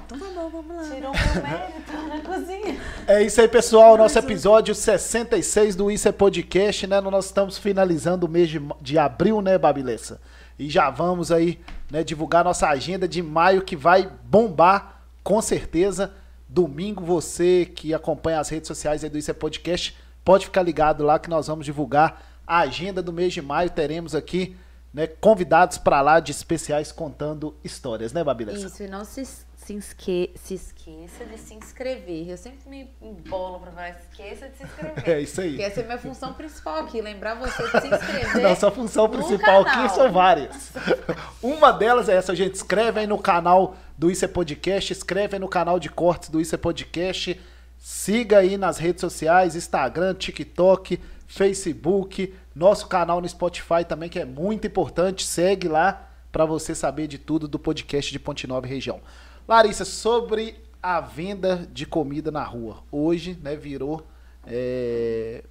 Então tá bom, vamos lá. Tirou meu mérito na cozinha. É isso aí, pessoal. Nosso episódio 66 do Isso é Podcast, né? Nós estamos finalizando o mês de, de abril, né, Babilessa? E já vamos aí, né, divulgar nossa agenda de maio que vai bombar, com certeza. Domingo, você que acompanha as redes sociais aí do Isso é Podcast, pode ficar ligado lá que nós vamos divulgar a agenda do mês de maio. Teremos aqui, né, convidados para lá de especiais contando histórias, né, Babilessa? Isso, e não se, se, esque, se esqueça de se inscrever. Eu sempre me embolo pra falar, esqueça de se inscrever. É isso aí. Porque essa é a minha função principal aqui, lembrar você de se inscrever. Nossa função principal canal. aqui são várias. Uma delas é essa, gente. Escreve aí no canal do Isso é Podcast, escreve aí no canal de cortes do Isso é Podcast. Siga aí nas redes sociais, Instagram, TikTok, Facebook, nosso canal no Spotify também, que é muito importante. Segue lá para você saber de tudo do podcast de Ponte Nova e região. Larissa, sobre a venda de comida na rua. Hoje, né, virou é,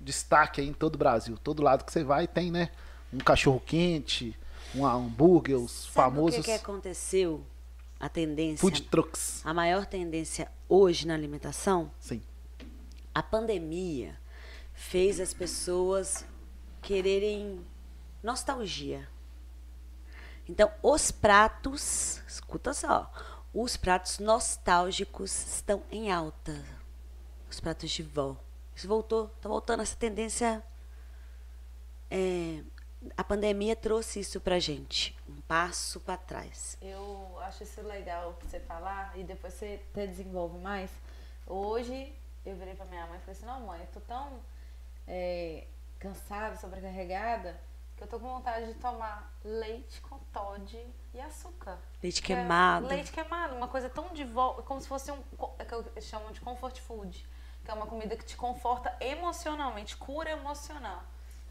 destaque aí em todo o Brasil. Todo lado que você vai tem, né? Um cachorro quente, um hambúrguer, os Sabe famosos o que, que aconteceu? A tendência, food trucks. a maior tendência hoje na alimentação, Sim. a pandemia fez as pessoas quererem nostalgia. Então, os pratos, escuta só, os pratos nostálgicos estão em alta. Os pratos de vó. Isso voltou, tá voltando essa tendência. é, a pandemia trouxe isso pra gente, um passo para trás. Eu acho isso legal você falar e depois você desenvolve mais. Hoje eu virei pra minha mãe e falei assim, não mãe, eu tô tão é, cansada, sobrecarregada, que eu tô com vontade de tomar leite com Todd e açúcar. Leite Que é queimado. Leite queimado, uma coisa tão de volta, como se fosse um, é que eu chamam de comfort food, que é uma comida que te conforta emocionalmente, cura emocional.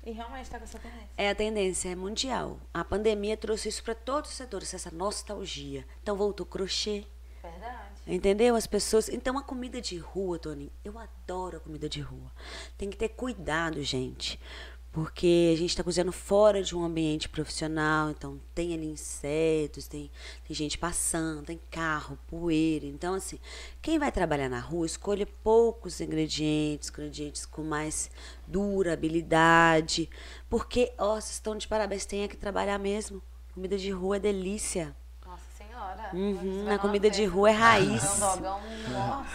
E realmente tá com essa tendência. É a tendência, é mundial. A pandemia trouxe isso para todos os setores, essa nostalgia. Então voltou crochê, Verdade. entendeu? As pessoas. Então a comida de rua, Tony, eu adoro a comida de rua. Tem que ter cuidado, gente. Porque a gente está cozinhando fora de um ambiente profissional, então tem ali insetos, tem, tem gente passando, tem carro, poeira. Então, assim, quem vai trabalhar na rua, escolha poucos ingredientes, ingredientes com mais durabilidade. Porque, ó, vocês estão de parabéns, tem que trabalhar mesmo. Comida de rua é delícia. Uhum, Você vai a numa comida de rua é raiz.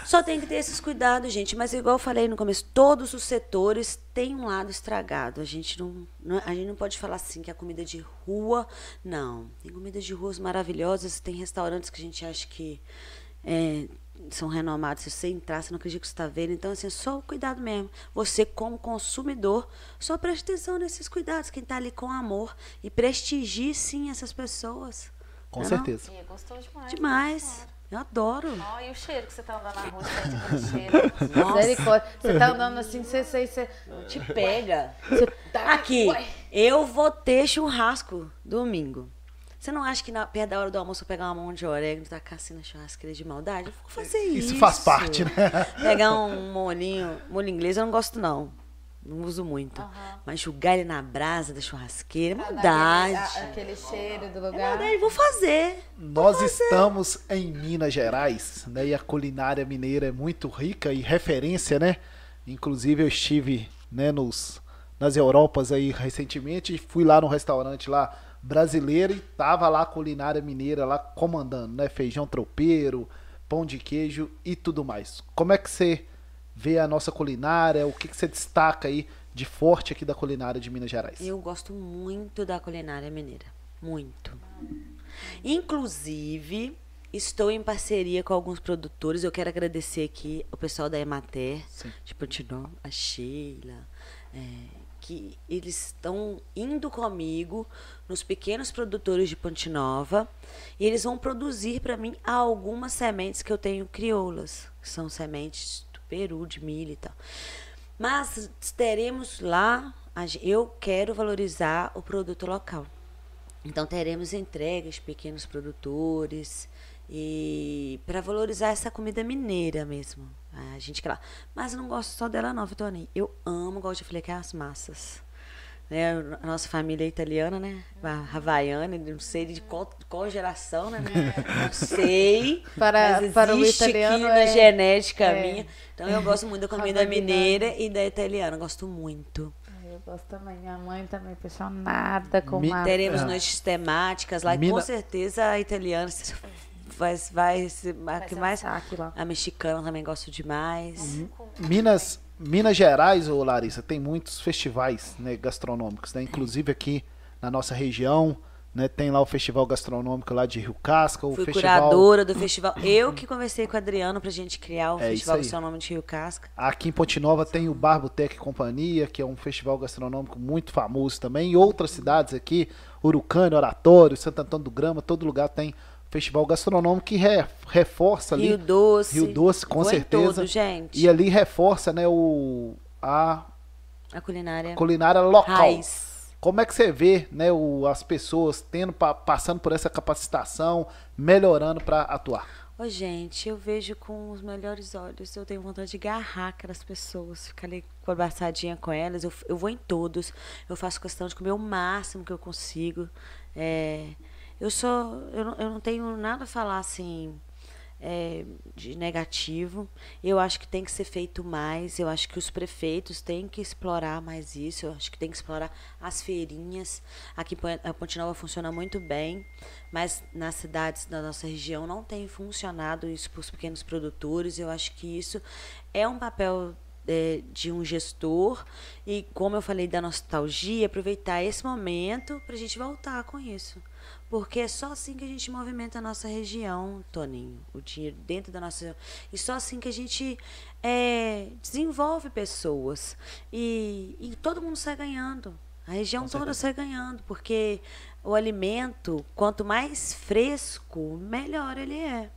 Só tem que ter esses cuidados, gente. Mas igual eu falei no começo, todos os setores têm um lado estragado. A gente não, não- a gente não pode falar assim que a comida de rua, não. Tem comidas de ruas maravilhosas, tem restaurantes que a gente acha que é, são renomados. Se você entrar, você não acredita que você está vendo. Então, assim, só o cuidado mesmo. Você, como consumidor, só preste atenção nesses cuidados. Quem está ali com amor. E prestigie, sim, essas pessoas. Com Não é certeza. E é gostoso demais. Demais. Eu adoro. Ó, e o cheiro que você tá andando na rua, cheiro. Misericórdia. Você tá andando assim, você, você, você, Te pega. você tá Aqui, eu vou ter churrasco domingo. Você não acha que na, perto da hora do almoço eu pegar uma mão de orégano e tacar assim na churrasqueira de maldade? Eu vou fazer isso. Isso faz parte, né? Pegar um molinho, molho inglês eu não gosto não. Não uso muito. Mas jogar ele na brasa da churrasqueira é Pra dar maldade. Aquele, a- aquele cheiro do É lugar. maldade, vou fazer. Nós estamos em Minas Gerais, né? E a culinária mineira é muito rica e referência, né? Inclusive eu estive, né, nos nas Europas aí recentemente e fui lá no restaurante lá brasileira e tava lá a culinária mineira lá comandando, né? Feijão tropeiro, pão de queijo e tudo mais. Como é que você vê a nossa culinária? O que, que você destaca aí de forte aqui da culinária de Minas Gerais? Eu gosto muito da culinária mineira. Muito. Inclusive, estou em parceria com alguns produtores. Eu quero agradecer aqui o pessoal da Emater, Sim. de Pontinó, a Sheila, é, que eles estão indo comigo nos pequenos produtores de Ponte Nova e eles vão produzir para mim algumas sementes que eu tenho crioulas, que são sementes Peru, de milho e tal. Mas teremos lá, eu quero valorizar o produto local. Então teremos entregas de pequenos produtores e para valorizar essa comida mineira mesmo. A gente quer lá. Mas eu não gosto só dela não, Vitorine. Eu amo, falei, que é as massas. Né? A nossa família é italiana, né? A Havaiana, não sei de qual, qual geração, né? Não sei. Para- mas para o italiano aqui na é- genética é. minha. Então eu gosto muito da comida mineira e da italiana. Gosto muito. Eu gosto também. Minha mãe também, apaixonada com Mi-. Teremos É. noites temáticas lá e Mina- com certeza a italiana vai, vai, Vai que um mais. A mexicana também gosto demais. Minas, Minas Gerais, ô Larissa, tem muitos festivais né, gastronômicos, né? Inclusive aqui na nossa região, né? Tem lá o Festival Gastronômico lá de Rio Casca, o Fui festival curadora do festival. Eu que conversei com o Adriano pra gente criar o É Festival. Gastronômico de Rio Casca. Aqui em Ponte Nova tem o Barbotec Companhia, que é um festival gastronômico muito famoso também. E outras cidades aqui, Urucânia, Oratório, Santo Antônio do Grama, todo lugar tem festival gastronômico que re- reforça ali Rio Doce. Rio Doce, com certeza. todos, gente. E ali reforça, né, o a A culinária. culinária local. Raiz. Como é que você vê, né, o, as pessoas tendo pa- passando por essa capacitação, melhorando para atuar? Ô, gente, eu vejo com os melhores olhos. Eu tenho vontade de agarrar aquelas pessoas, ficar ali abraçadinha com elas. Eu, eu vou em todos. Eu faço questão de comer o máximo que eu consigo. É, eu sou. Eu não, eu não tenho nada a falar assim. é, de negativo. Eu acho que tem que ser feito mais. Eu acho que os prefeitos têm que explorar mais isso. Eu acho que tem que explorar as feirinhas. Aqui a Ponte Nova funciona muito bem, mas nas cidades da nossa região não tem funcionado isso para os pequenos produtores. Eu acho que isso é um papel é, de um gestor e, como eu falei da nostalgia, aproveitar esse momento para a gente voltar com isso. Porque é só assim que a gente movimenta a nossa região, Toninho. O dinheiro dentro da nossa. E só assim que a gente é, desenvolve pessoas. E, e todo mundo sai ganhando. A região toda sai ganhando. Porque o alimento, quanto mais fresco, melhor ele é.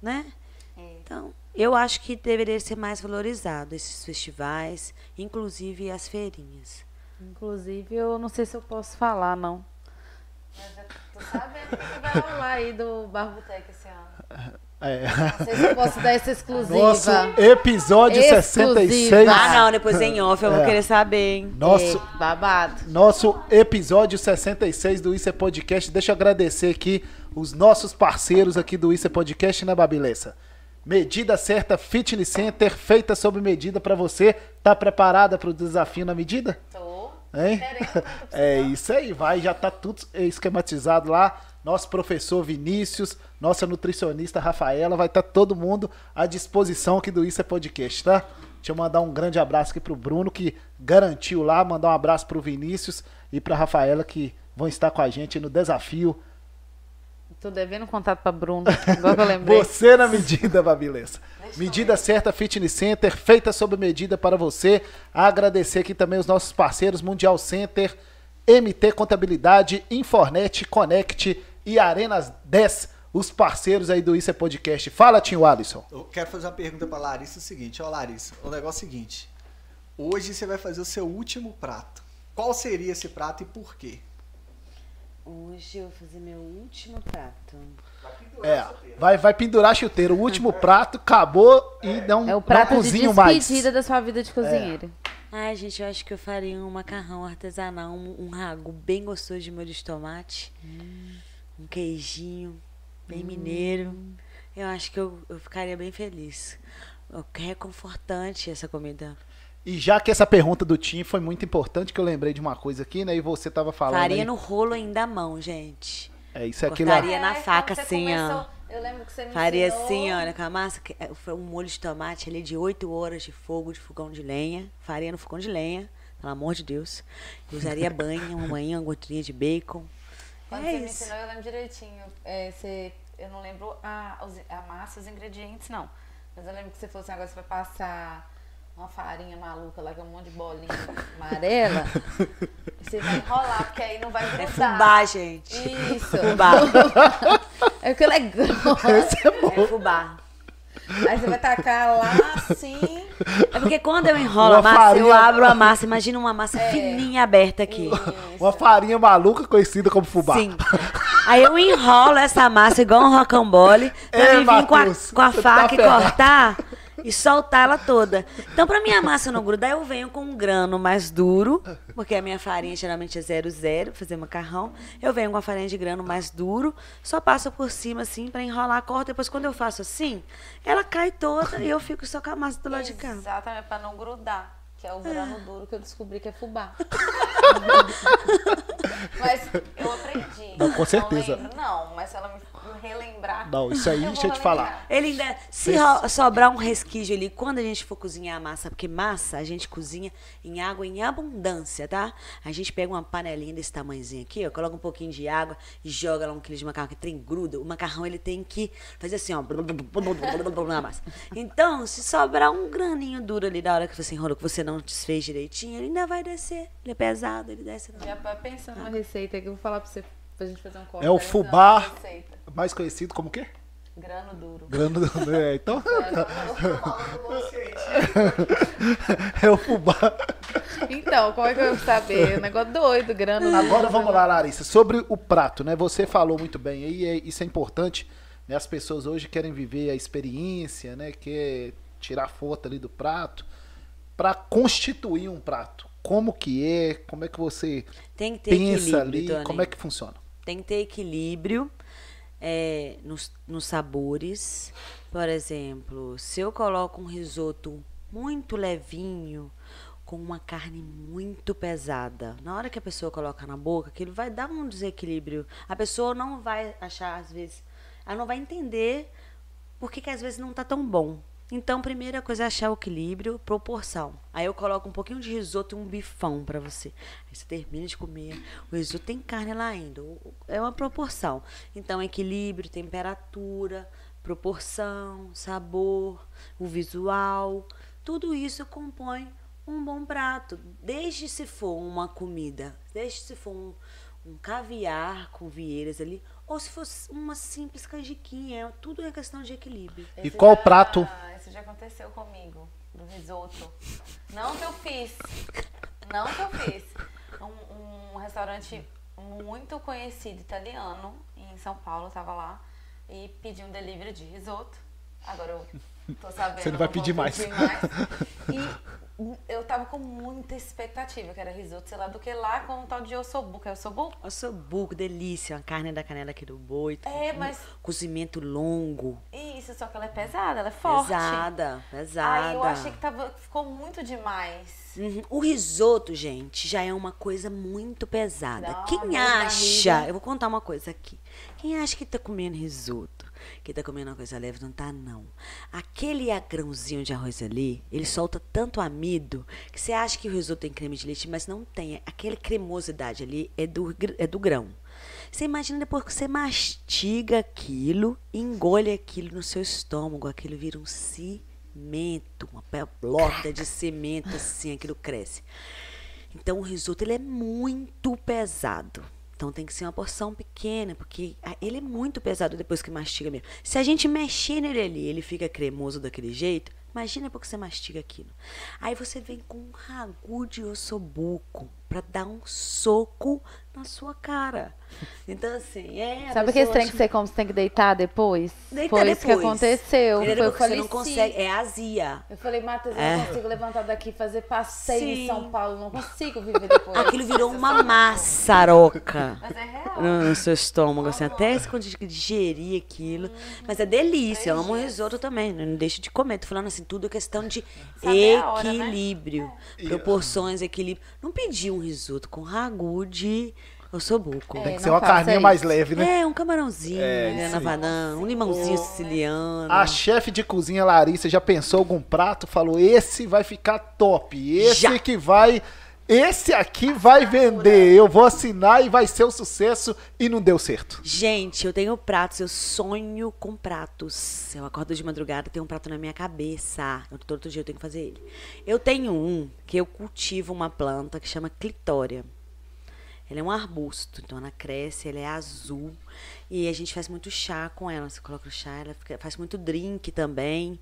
Né? Então, eu acho que deveria ser mais valorizado esses festivais, inclusive as feirinhas. Inclusive, eu não sei se eu posso falar, não. Mas eu tô sabendo que vai rolar aí do Barbotec esse ano. É. Não sei se eu posso dar essa exclusiva. Nosso episódio Exclusiva. 66. Ah, não, depois em off eu vou É. querer saber, hein? Nosso, É, babado. Nosso episódio 66 do Isso é Podcast. Deixa eu agradecer aqui os nossos parceiros aqui do Isso é Podcast, né, Babilessa? Medida certa Fitness Center, feita sob medida pra você. Tá preparada pro desafio na medida? Hein? É isso aí, vai, já tá tudo esquematizado lá. Nosso professor Vinícius, nossa nutricionista Rafaela, vai estar todo mundo à disposição aqui do Isso é Podcast, tá? Deixa eu mandar um grande abraço aqui pro Bruno, que garantiu lá, mandar um abraço pro Vinícius e pra Rafaela, que vão estar com a gente no desafio. Tô devendo um contato pra Bruno, igual que eu lembrei. Você na medida, Babilessa. Medida certa Fitness Center, feita sob medida para você. Agradecer aqui também os nossos parceiros Mundial Center, MT Contabilidade, Infornet, Connect e Arenas 10, os parceiros aí do Isso é Podcast. Fala, Tinho Alisson. Eu quero fazer uma pergunta pra Larissa o seguinte, ó Larissa, o negócio é o seguinte. Hoje você vai fazer o seu último prato. Qual seria esse prato e por quê? Hoje eu vou fazer meu último prato. É, vai, vai pendurar chuteiro. O último prato acabou e não, É o prato não de cozinho despedida mais. da sua vida de cozinheiro. Ai, gente, eu acho que eu faria um macarrão artesanal, um, um ragu bem gostoso de molho de tomate. Um queijinho, bem mineiro. Eu acho que eu, eu ficaria bem feliz. É reconfortante essa comida. E já que essa pergunta do Tim foi muito importante, que eu lembrei de uma coisa aqui, né? E você tava falando. Faria aí- no rolo ainda à mão, gente. É isso aqui lá. Cortaria na quando faca, você assim, ó. começou- Eu lembro que você me Faria ensinou. assim, olha, com a massa. que- é, Foi um molho de tomate ali de 8 horas de fogo, de fogão de lenha. Faria no fogão de lenha, pelo amor de Deus. Eu usaria banha, uma banha, uma gotinha de bacon. Quando é você me isso. ensinou, eu lembro direitinho. É, você, eu não lembro a, os- a massa, os ingredientes, não. Mas eu lembro que você falou assim, agora você vai passar uma farinha maluca lá com um monte de bolinha amarela. e você vai enrolar, porque aí não vai grudar. É fubá, gente. Isso. Fubá. É que é grossa. Esse é bom. É fubá. Aí você vai tacar lá assim. É porque quando eu enrolo Uma a massa, eu farinha- abro a massa. Imagina uma massa fininha aberta aqui. Uma farinha maluca conhecida como fubá. Sim. Aí eu enrolo essa massa igual um rocambole pra É, mim vir com a, com a tá faca e ferrado. cortar e soltar ela toda. Então, pra minha massa não grudar, eu venho com um grano mais duro, porque a minha farinha geralmente é 00, fazer macarrão. Eu venho com a farinha de grano mais duro, só passo por cima assim pra enrolar, corto. Depois, quando eu faço assim, ela cai toda e eu fico só com a massa do lado de cá. Exatamente, pra não grudar. Que é o grano duro que eu descobri que é fubá. mas eu aprendi. Não, com certeza. Não, lembro, não, mas se ela me relembrar. Não, isso aí, deixa eu te falar. Ele ainda. Se sobrar um resquício ali, quando a gente for cozinhar a massa, porque massa a gente cozinha em água em abundância, tá? A gente pega uma panelinha desse tamanhozinho aqui, ó, coloca um pouquinho de água e joga lá um quilo de macarrão, que trem gruda. O macarrão ele tem que fazer assim, ó, na massa. Então, se sobrar um graninho duro ali da hora que você enrolou, que você não desfez direitinho, ele ainda vai descer. Ele é pesado, ele desce. Não. Já vai pensando numa receita que eu vou falar pra você, pra gente fazer um corte. É o fubá. Mais conhecido como o quê? Grano duro. Grano do... é, Então, é o fubá. Então, como é que eu vou saber? Um negócio doido, grano duro. Agora vamos lá, Larissa. Sobre o prato, né? Você falou muito bem aí, é- isso é importante. Né? As pessoas hoje querem viver a experiência, né? Quer tirar foto ali do prato para constituir um prato. Como que é? Como é que você Tem que ter pensa ali? Tony. Como é que funciona? Tem que ter equilíbrio é, nos, nos sabores. Por exemplo, se eu coloco um risoto muito levinho, com uma carne muito pesada, na hora que a pessoa coloca na boca, aquilo vai dar um desequilíbrio. A pessoa não vai achar, às vezes, ela não vai entender por que, que às vezes não tá tão bom. Então, primeira coisa é achar o equilíbrio, proporção. Aí eu coloco um pouquinho de risoto e um bifão pra você. Aí você termina de comer. O risoto tem carne lá ainda. É uma proporção. Então, equilíbrio, temperatura, proporção, sabor, o visual. Tudo isso compõe um bom prato. Desde se for uma comida, desde se for um, um caviar com vieiras ali, ou se fosse uma simples canjiquinha. Tudo é questão de equilíbrio. E Esse qual já- prato? Isso já aconteceu comigo, do risoto. Não que eu fiz. Não que eu fiz. Um, um restaurante muito conhecido italiano em São Paulo, eu tava lá e pedi um delivery de risoto. Agora eu tô sabendo. Você não vai vou pedir mais. mais. E eu tava com muita expectativa, que era risoto, sei lá do que lá, com um tal de ossobuco. É ossobuco? Ossobuco, delícia. A carne da canela aqui do boi. É, um mas- Cozimento longo. Isso, só que ela é pesada, ela é forte. Pesada, pesada. Aí eu achei que tava, ficou muito demais. Uhum. O risoto, gente, já é uma coisa muito pesada. Uma Quem de acha, barriga. eu vou contar uma coisa aqui. Quem acha que tá comendo risoto, que tá comendo uma coisa leve, não tá, não. Aquele grãozinho de arroz ali, ele solta tanto amido que você acha que o risoto tem creme de leite, mas não tem. Aquela cremosidade ali é do, é do grão. Você imagina depois que você mastiga aquilo, engole aquilo no seu estômago, aquilo vira um cimento, uma pelota de cimento assim, aquilo cresce. Então o risoto ele é muito pesado. Então tem que ser uma porção pequena, porque ah, ele é muito pesado depois que mastiga mesmo. Se a gente mexer nele ali, ele fica cremoso daquele jeito, imagina porque você mastiga aquilo. Aí você vem com um ragu de ossobuco. Pra dar um soco na sua cara. Então, assim, é. Sabe aquele pessoa trem acha- que você come, você tem que deitar depois? Deita Foi isso que depois. aconteceu. Foi, eu Porque você falei, não sim. consegue. É azia. Eu falei, Matheus, eu É. não consigo levantar daqui e fazer passeio Sim. em São Paulo. Não consigo viver depois. Aquilo virou uma maçaroca. Mas é real. no, no seu estômago, assim, até conseguir digerir aquilo. Mas é delícia, eu amo risoto também, não deixo de comer. Tô falando assim, tudo é questão de Saber a hora, né? equilíbrio, proporções, equilíbrio. Não pedi um risoto com ragu de ossobuco. É, Tem que ser uma carninha isso. mais leve, né? É, um camarãozinho, É, né, na banana, um limãozinho siciliano. A chefe de cozinha Larissa já pensou algum prato? Falou, esse vai ficar top. Esse Já. que vai. Esse aqui vai vender. Eu vou assinar e vai ser um sucesso. E não deu certo. Gente, eu tenho pratos, eu sonho com pratos. Eu acordo de madrugada, tenho um prato na minha cabeça. Eu, todo dia eu tenho que fazer ele. Eu tenho um que eu cultivo uma planta que chama clitória. Ela é um arbusto, então ela cresce, ela é azul. E a gente faz muito chá com ela. Você coloca o chá, ela fica- faz muito drink também.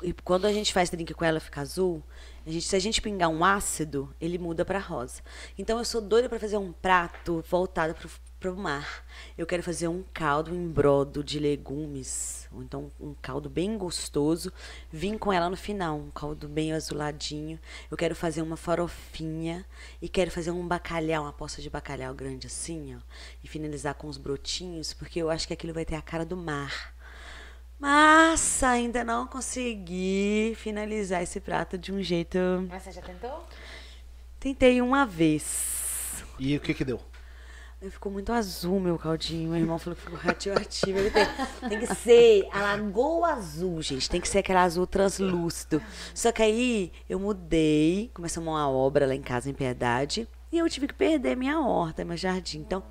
E quando a gente faz drink com ela, fica azul. A gente, se a gente pingar um ácido, ele muda para rosa. Então eu sou doida para fazer um prato voltado pro, pro mar. Eu quero fazer um caldo em brodo de legumes, ou então um caldo bem gostoso. Vim com ela no final, um caldo bem azuladinho. Eu quero fazer uma farofinha e quero fazer um bacalhau, uma poça de bacalhau grande assim, ó, e finalizar com os brotinhos, porque eu acho que aquilo vai ter a cara do mar. Mas ainda não consegui finalizar esse prato de um jeito. Mas você já tentou? Tentei uma vez. E o que que deu? Ficou muito azul meu caldinho. Meu irmão falou que ficou radioativo. Ele tem, tem que ser a lagoa azul, gente. Tem que ser aquele azul translúcido. Só que aí eu mudei. Começamos uma obra lá em casa, em Piedade. E eu tive que perder minha horta, meu jardim. Então,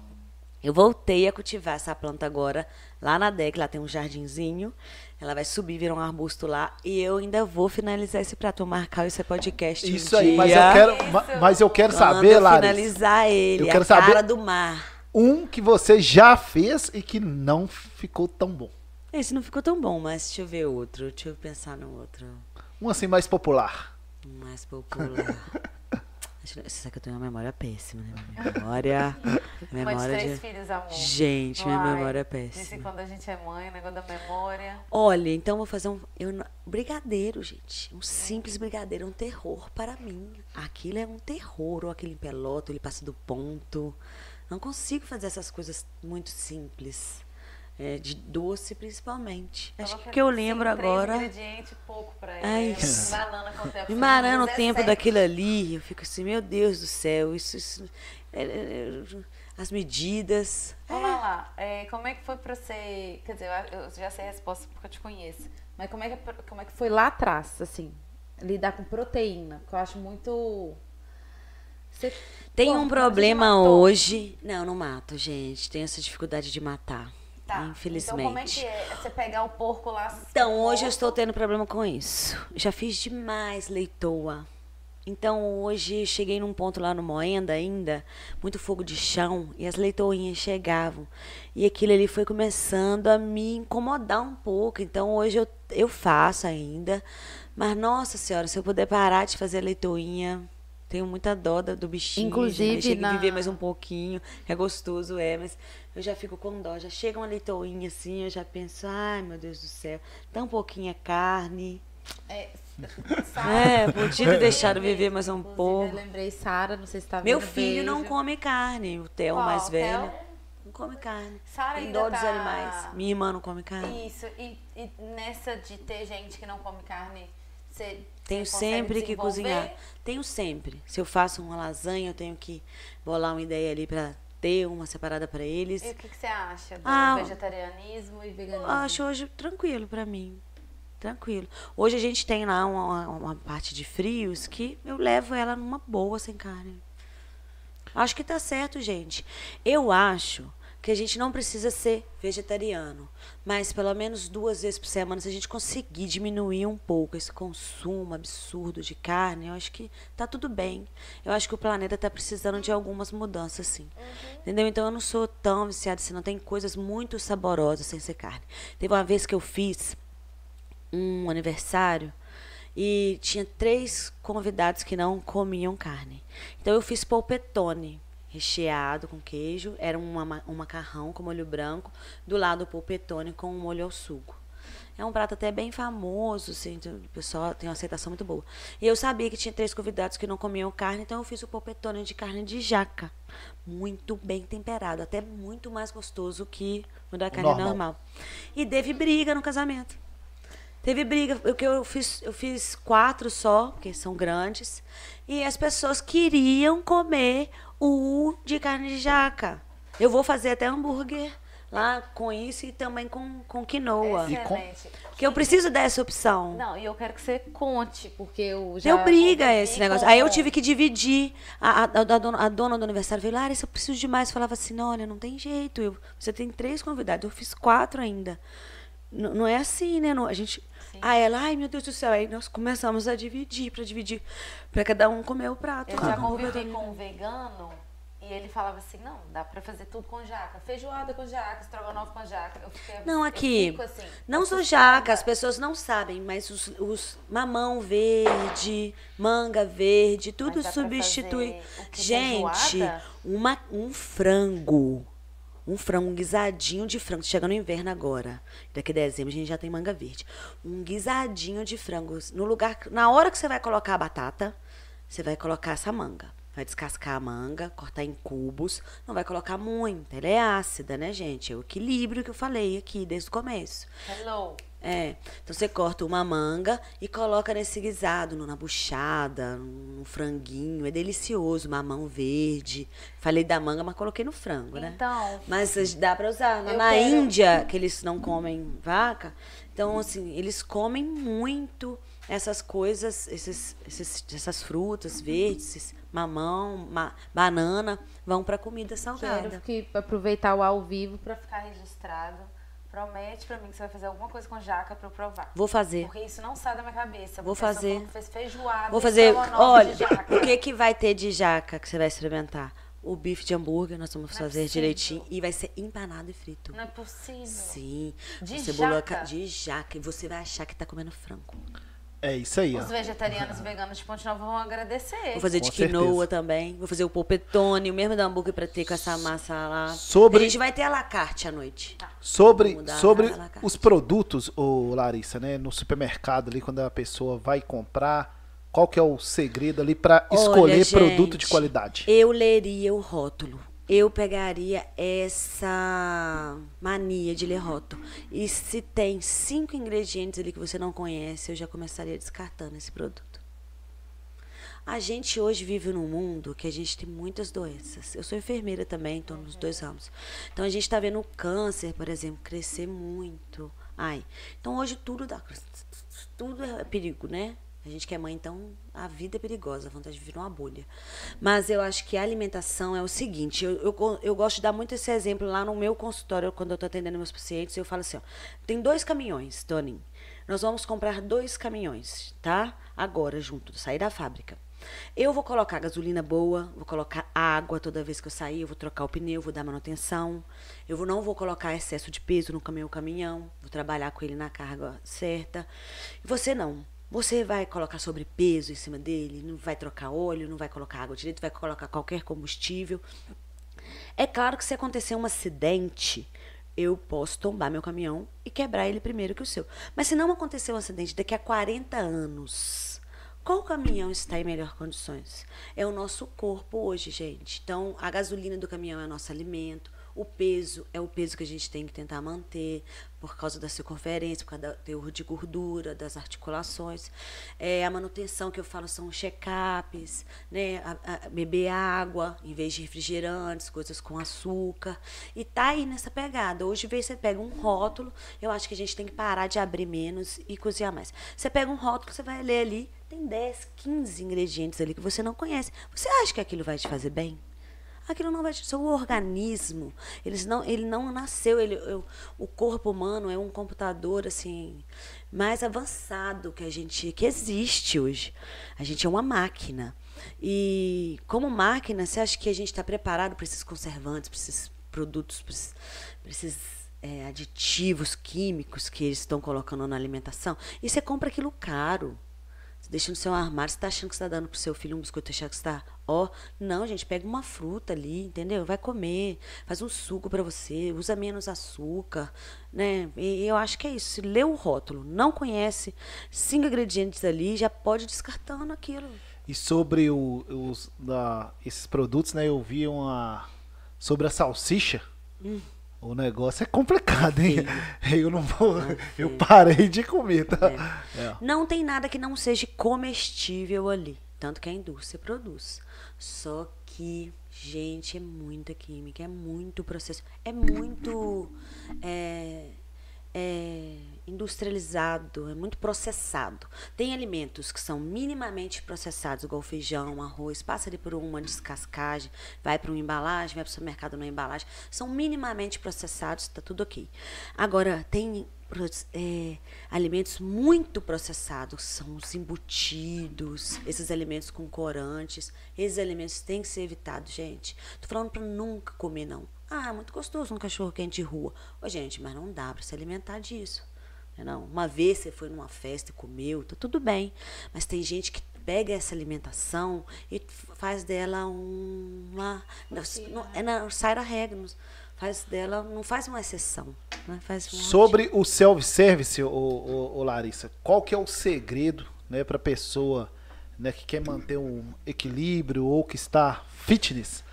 eu voltei a cultivar essa planta agora lá na DEC. Lá tem um jardinzinho. Ela vai subir, virar um arbusto lá. E eu ainda vou finalizar esse prato. Marcar esse podcast. um Isso aí, mas eu dia. quero, ma- mas eu quero Quando saber, eu Larissa, finalizar ele, Eu quero a cara saber- do mar. um que você já fez e que não ficou tão bom. Esse não ficou tão bom, mas deixa eu ver outro. Deixa eu pensar no outro. Um assim mais popular. Um mais popular. Você sabe que eu tenho uma memória péssima, né? Minha memória. Mãe de memória três de... filhos, amor. Gente, minha memória é péssima. quando a gente é mãe, negócio da memória. Olha, então eu vou fazer um. Eu, brigadeiro, gente. Um simples brigadeiro, é um terror para mim. Aquilo é um terror. Ou aquele em pelota, ele passa do ponto. Não consigo fazer essas coisas muito simples. É, de doce, principalmente. Acho que que eu lembro agora. ingredientes, pouco pra ela. É É isso. Tempo. Me marando o tempo 17. daquilo ali, eu fico assim, meu Deus do céu, isso. isso é, é, é, as medidas. Vamos lá. É, como é que foi pra você... Quer dizer, eu já sei a resposta porque eu te conheço. Mas como é que, como é que foi lá atrás, assim? Lidar com proteína, que eu acho muito... Você- Tem um problema hoje. Não, não mato, gente. Tenho essa dificuldade de matar. Tá. Infelizmente. Então como é que é você pegar o porco lá... Então, hoje eu estou tendo problema com isso. Já fiz demais leitoa. Então, hoje cheguei num ponto lá no Moenda ainda, muito fogo de chão, e as leitoinhas chegavam. E aquilo ali foi começando a me incomodar um pouco. Então, hoje eu, eu faço ainda. Mas, nossa senhora, se eu puder parar de fazer leitoinha, tenho muita dó do bichinho. Inclusive. Chega na- viver mais um pouquinho. É gostoso, é, mas eu já fico com dó. Já chega uma leitoinha assim, eu já penso, ai meu Deus do céu, tão pouquinha carne. É, É, podia ter deixado viver mais um pouco. Eu lembrei, Sara, não sei se tá vendo. Meu filho não beijo. come carne, o Theo Qual, mais velho. Theo? Não come carne. Sara Tem dó dos tá- animais. Minha irmã não come carne. Isso, e, e nessa de ter gente que não come carne, você. Tenho sempre que cozinhar. Tenho sempre. Se eu faço uma lasanha, eu tenho que bolar uma ideia ali pra ter uma separada pra eles. E o que, que você acha do Ah, vegetarianismo e veganismo? Eu acho hoje tranquilo pra mim. Tranquilo. Hoje a gente tem lá uma, uma parte de frios que eu levo ela numa boa sem carne. Acho que tá certo, gente. Eu acho que a gente não precisa ser vegetariano, mas pelo menos duas vezes por semana, se a gente conseguir diminuir um pouco esse consumo absurdo de carne, eu acho que tá tudo bem. Eu acho que o planeta tá precisando de algumas mudanças, sim. Entendeu? Então eu não sou tão viciada assim, não tem coisas muito saborosas sem ser carne. Teve uma vez que eu fiz um aniversário E tinha três convidados que não comiam carne. Então eu fiz polpetone recheado com queijo. Era uma, ma- um macarrão com molho branco. Do lado o polpetone com um molho ao sugo. É um prato até bem famoso, assim, o pessoal tem uma aceitação muito boa. E eu sabia que tinha três convidados que não comiam carne, então eu fiz o polpetone de carne de jaca. Muito bem temperado, até muito mais gostoso que o da carne normal. normal. E teve briga no casamento. Teve briga, o que eu fiz, eu fiz quatro só, porque são grandes, e as pessoas queriam comer o de carne de jaca. Eu vou fazer até hambúrguer lá com isso e também com, com quinoa. Com- Excelente. Porque eu preciso dessa opção. Não, e eu quero que você conte, porque eu já. Deu briga esse negócio. Aí eu tive que dividir. A, a, a dona, a dona do aniversário veio, Larissa, eu preciso de mais. Falava assim, não, olha, não tem jeito. Eu, você tem três convidados, eu fiz quatro ainda. N- não é assim, né? Não, a gente. Aí ela, ai meu Deus do céu. Aí nós começamos a dividir, pra dividir, pra cada um comer o prato. Eu já no convivi com um vegano e ele falava assim: não, dá pra fazer tudo com jaca. Feijoada com jaca, estrogonofe com jaca. Eu fiquei, Não, eu aqui. fico assim, não sou jaca, as pessoas não sabem, mas os, os mamão verde, manga verde, tudo substitui. Gente, uma, um frango. Um frango, um guisadinho de frango. Chega no inverno agora. Daqui a dezembro a gente já tem manga verde. Um guisadinho de frango. No lugar, na hora que você vai colocar a batata, você vai colocar essa manga. Vai descascar a manga, cortar em cubos. Não vai colocar muito. Ela é ácida, né, gente? É o equilíbrio que eu falei aqui desde o começo. Hello. É. Então você corta uma manga e coloca nesse guisado, na buchada, no franguinho. É delicioso, mamão verde. Falei da manga, mas coloquei no frango, né? Então. Mas as- dá pra usar. Na, quero- Índia, que eles não comem vaca, então, assim, eles comem muito essas coisas, esses, esses- essas frutas verdes, mamão, ma- banana, vão pra comida salgada. Quero que aproveitar o ao vivo pra ficar registrado. Promete pra mim que você vai fazer alguma coisa com jaca pra eu provar. Vou fazer. Porque isso não sai da minha cabeça. Vou você fazer. fez feijoada. Vou fazer. Olha, o que que vai ter de jaca que você vai experimentar? O bife de hambúrguer, nós vamos Não é fazer possível. direitinho. E vai ser empanado e frito. Não é possível. Sim. De cebola jaca? ca- de jaca. E você vai achar que tá comendo frango. É isso aí, ó. Os vegetarianos e veganos de Ponte Nova vão agradecer. Vou fazer de Com quinoa certeza. também. Vou fazer o polpetone, o mesmo do hambúrguer pra ter com essa massa lá. Sobre- A gente vai ter a la carte à noite. Sobre, Mudar sobre carte. os produtos, ô Larissa, né? No supermercado ali, quando a pessoa vai comprar, qual que é o segredo ali pra Olha, escolher produto de gente, qualidade? Eu leria o rótulo. Eu pegaria essa mania de ler rótulo. E se tem cinco ingredientes ali que você não conhece, eu já começaria descartando esse produto. A gente hoje vive num mundo que a gente tem muitas doenças. Eu sou enfermeira também, estou nos dois ramos. Então a gente está vendo o câncer, por exemplo, crescer muito. Ai, então hoje tudo dá, tudo é perigo, né? A gente que é mãe, então a vida é perigosa, a vontade de viver uma bolha. Mas eu acho que a alimentação é o seguinte: eu, eu, eu gosto de dar muito esse exemplo lá no meu consultório, quando eu estou atendendo meus pacientes. Eu falo assim: ó, tem dois caminhões, Toninho. Nós vamos comprar dois caminhões, tá? Agora, junto, sair da fábrica. Eu vou colocar gasolina boa, vou colocar água toda vez que eu sair, eu vou trocar o pneu, vou dar manutenção. Eu vou- não vou colocar excesso de peso no caminhão caminhão, vou trabalhar com ele na carga certa. E você não. Você vai colocar sobrepeso em cima dele, não vai trocar óleo, não vai colocar água direito, vai colocar qualquer combustível. É claro que se acontecer um acidente, eu posso tombar meu caminhão e quebrar ele primeiro que o seu. Mas se não acontecer um acidente daqui a 40 anos, qual caminhão está em melhor condições? É o nosso corpo hoje, gente. Então, a gasolina do caminhão é nosso alimento. O peso é o peso que a gente tem que tentar manter por causa da circunferência, por causa do teor de gordura, das articulações. É, a manutenção que eu falo são check-ups, né? A- a- beber água em vez de refrigerantes, coisas com açúcar. E tá aí nessa pegada. Hoje, vez você pega um rótulo, eu acho que a gente tem que parar de abrir menos e cozinhar mais. Você pega um rótulo, você vai ler ali, tem 10, 15 ingredientes ali que você não conhece. Você acha que aquilo vai te fazer bem? Aquilo não vai te. Seu organismo, eles não, ele não nasceu. Ele, eu- o corpo humano é um computador assim mais avançado que a gente que existe hoje. A gente é uma máquina. E como máquina, você acha que a gente está preparado para esses conservantes, para esses produtos, para esses, esses, é, aditivos químicos que eles estão colocando na alimentação? E você compra aquilo caro. Deixa no seu armário. Você tá achando que você tá dando pro seu filho um biscoito, achando que você tá. Ó, não, gente, pega uma fruta ali, entendeu? Vai comer, faz um suco para você, usa menos açúcar, né? E eu acho que é isso. Se lê o rótulo, não conhece cinco ingredientes ali, já pode ir descartando aquilo. E sobre o, os, da, esses produtos, né? Eu vi uma. Sobre a salsicha. Hum. O negócio é complicado, hein? Eu não vou. eu parei de comer, tá? É. Não tem nada que não seja comestível ali. Tanto que a indústria produz. Só que, gente, é muita química, é muito processo, é muito é, é, industrializado, é muito processado. Tem alimentos que são minimamente processados, igual feijão, arroz, passa ali por uma descascagem, vai para uma embalagem, vai para o supermercado na embalagem, são minimamente processados, está tudo ok. Agora, tem é, alimentos muito processados, são os embutidos, esses alimentos com corantes. Esses alimentos têm que ser evitados, gente. Tô falando para nunca comer, não. Ah, muito gostoso um cachorro quente de rua. Ô, gente, mas não dá para se alimentar disso. Né, não, uma vez você foi numa festa e comeu, tá tudo bem. Mas tem gente que pega essa alimentação e faz dela uma. Não, não, é, não, sai da regra. Não, faz dela, não faz uma exceção. Né? Faz um Sobre o self-service, o, o, o, Larissa, qual que é o segredo né, para a pessoa né, que quer manter um equilíbrio ou que está fitness?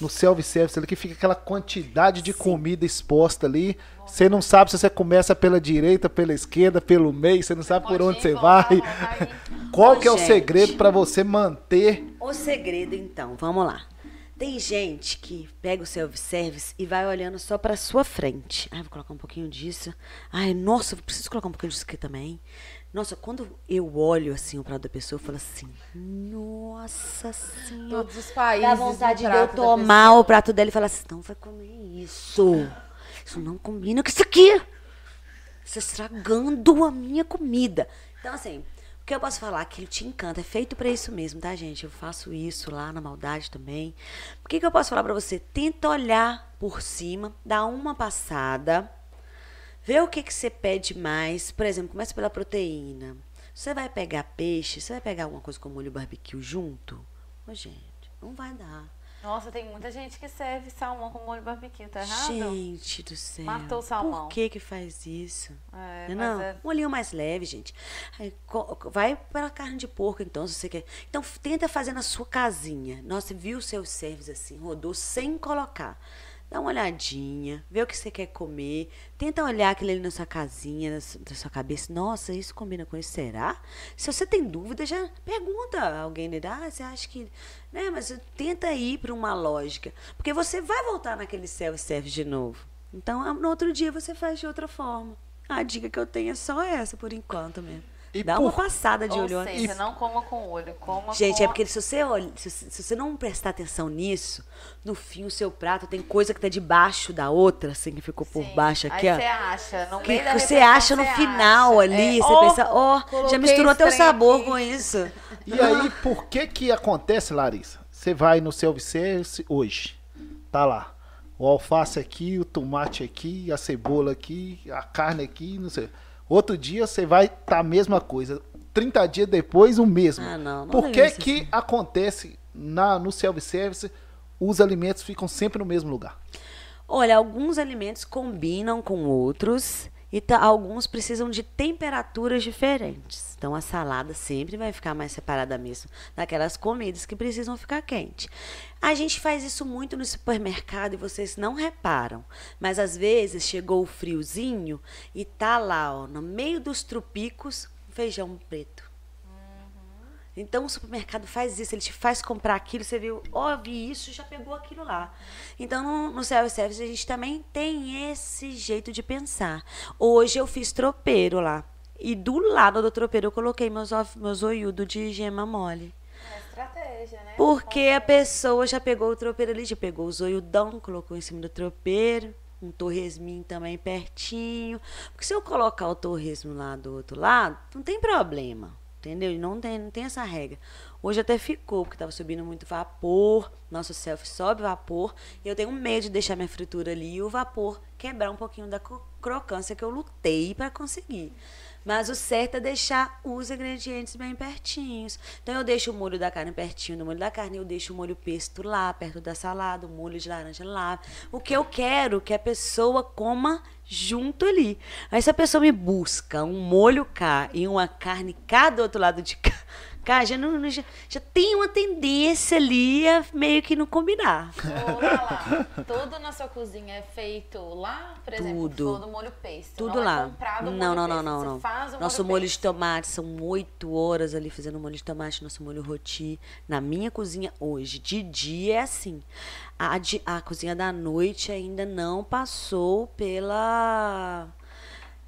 No self-service, ali que fica aquela quantidade de Sim. comida exposta ali. Você não sabe se você começa pela direita, pela esquerda, pelo meio, você não sabe por onde você vai. Qual Ô, que é gente, o segredo para você manter? O segredo, então, vamos lá. Tem gente que pega o self-service e vai olhando só para sua frente. Ai, vou colocar um pouquinho disso. Ai, nossa, preciso colocar um pouquinho disso aqui também. Nossa, quando eu olho assim o prato da pessoa, eu falo assim: Nossa Senhora. Todos os países. Dá vontade de eu tomar o prato dela e falar assim: Não vai comer isso. Isso não combina com isso aqui. Você está estragando a minha comida. Então, assim, que eu posso falar? Que ele te encanta. É feito para isso mesmo, tá, gente? Eu faço isso lá na maldade também. O que, que eu posso falar para você? Tenta olhar por cima, dá uma passada, vê o que, que você pede mais. Por exemplo, começa pela proteína. Você vai pegar peixe, você vai pegar alguma coisa com molho barbecue junto? Ô, gente, não vai dar. Nossa, tem muita gente que serve salmão com molho barbecue, tá errado? Gente do céu. Matou o salmão. Por que que faz isso? É, não, é... um olhinho mais leve, gente. Vai para carne de porco, então, se você quer. Então, tenta fazer na sua casinha. Nossa, viu o seu service assim, rodou sem colocar. Dá uma olhadinha, vê o que você quer comer. Tenta olhar aquilo ali na sua casinha, na sua cabeça. Nossa, isso combina com isso? Será? Se você tem dúvida, já pergunta a alguém. Né? Ah, você acha que. Né? Mas tenta ir para uma lógica. Porque você vai voltar naquele self-service de novo. Então, no outro dia você faz de outra forma. A dica que eu tenho é só essa, por enquanto mesmo. E Dá por... uma passada de Ou olho. Seja, e... não coma com o olho, coma Gente, com... é porque se você, olha, se, se, você não prestar atenção nisso, no fim o seu prato tem coisa que tá debaixo da outra, assim, que ficou por baixo aqui, Aí ó. você acha, no que, que você acha no final acha. ali, é, você oh, pensa, ó, oh, já misturou teu sabor aqui. com isso. E aí, por que que acontece, Larissa? Você vai no self-service hoje, tá lá, o alface aqui, o tomate aqui, a cebola aqui, a carne aqui, não sei. Outro dia você vai tá a mesma coisa. 30 dias depois, o mesmo. Ah, não, não Por que que assim. acontece na, no self-service, os alimentos ficam sempre no mesmo lugar? Olha, alguns alimentos combinam com outros e tá, alguns precisam de temperaturas diferentes. Então a salada sempre vai ficar mais separada mesmo daquelas comidas que precisam ficar quente. A gente faz isso muito no supermercado e vocês não reparam, mas às vezes chegou o friozinho e tá lá, ó, no meio dos tropicos, feijão preto. Então o supermercado faz isso, ele te faz comprar aquilo, você viu, ó, vi isso, já pegou aquilo lá. Então no, no self-service a gente também tem esse jeito de pensar. Hoje eu fiz tropeiro lá. E do lado do tropeiro eu coloquei meus, meus oiudo de gema mole. É estratégia, né? Porque a pessoa já pegou o tropeiro ali, já pegou os oiudão, colocou em cima do tropeiro um torresminho também pertinho. Porque se eu colocar o torresmo lá do outro lado, não tem problema. Entendeu? Não tem, não tem essa regra. Hoje até ficou, porque estava subindo muito vapor. Nosso self sobe vapor. E eu tenho medo de deixar minha fritura ali e o vapor quebrar um pouquinho da crocância que eu lutei para conseguir. Mas o certo é deixar os ingredientes bem pertinhos. Então eu deixo o molho da carne pertinho do molho da carne, eu deixo o molho pesto lá, perto da salada, o molho de laranja lá. O que eu quero que a pessoa coma junto ali. Aí se a pessoa me busca um molho cá e uma carne cá do outro lado de cá, cá já, não, já, já tem uma tendência ali a meio que não combinar. Lala, tudo na sua cozinha é feito lá, por exemplo, Tudo. se for do molho pesto. Tudo não lá. É comprado não, molho não, não, não, não. Faz o Nosso molho de pesto. tomate são oito horas ali fazendo molho de tomate, nosso molho roti. Na minha cozinha hoje, de dia é assim. A, de- a cozinha da noite ainda não passou pela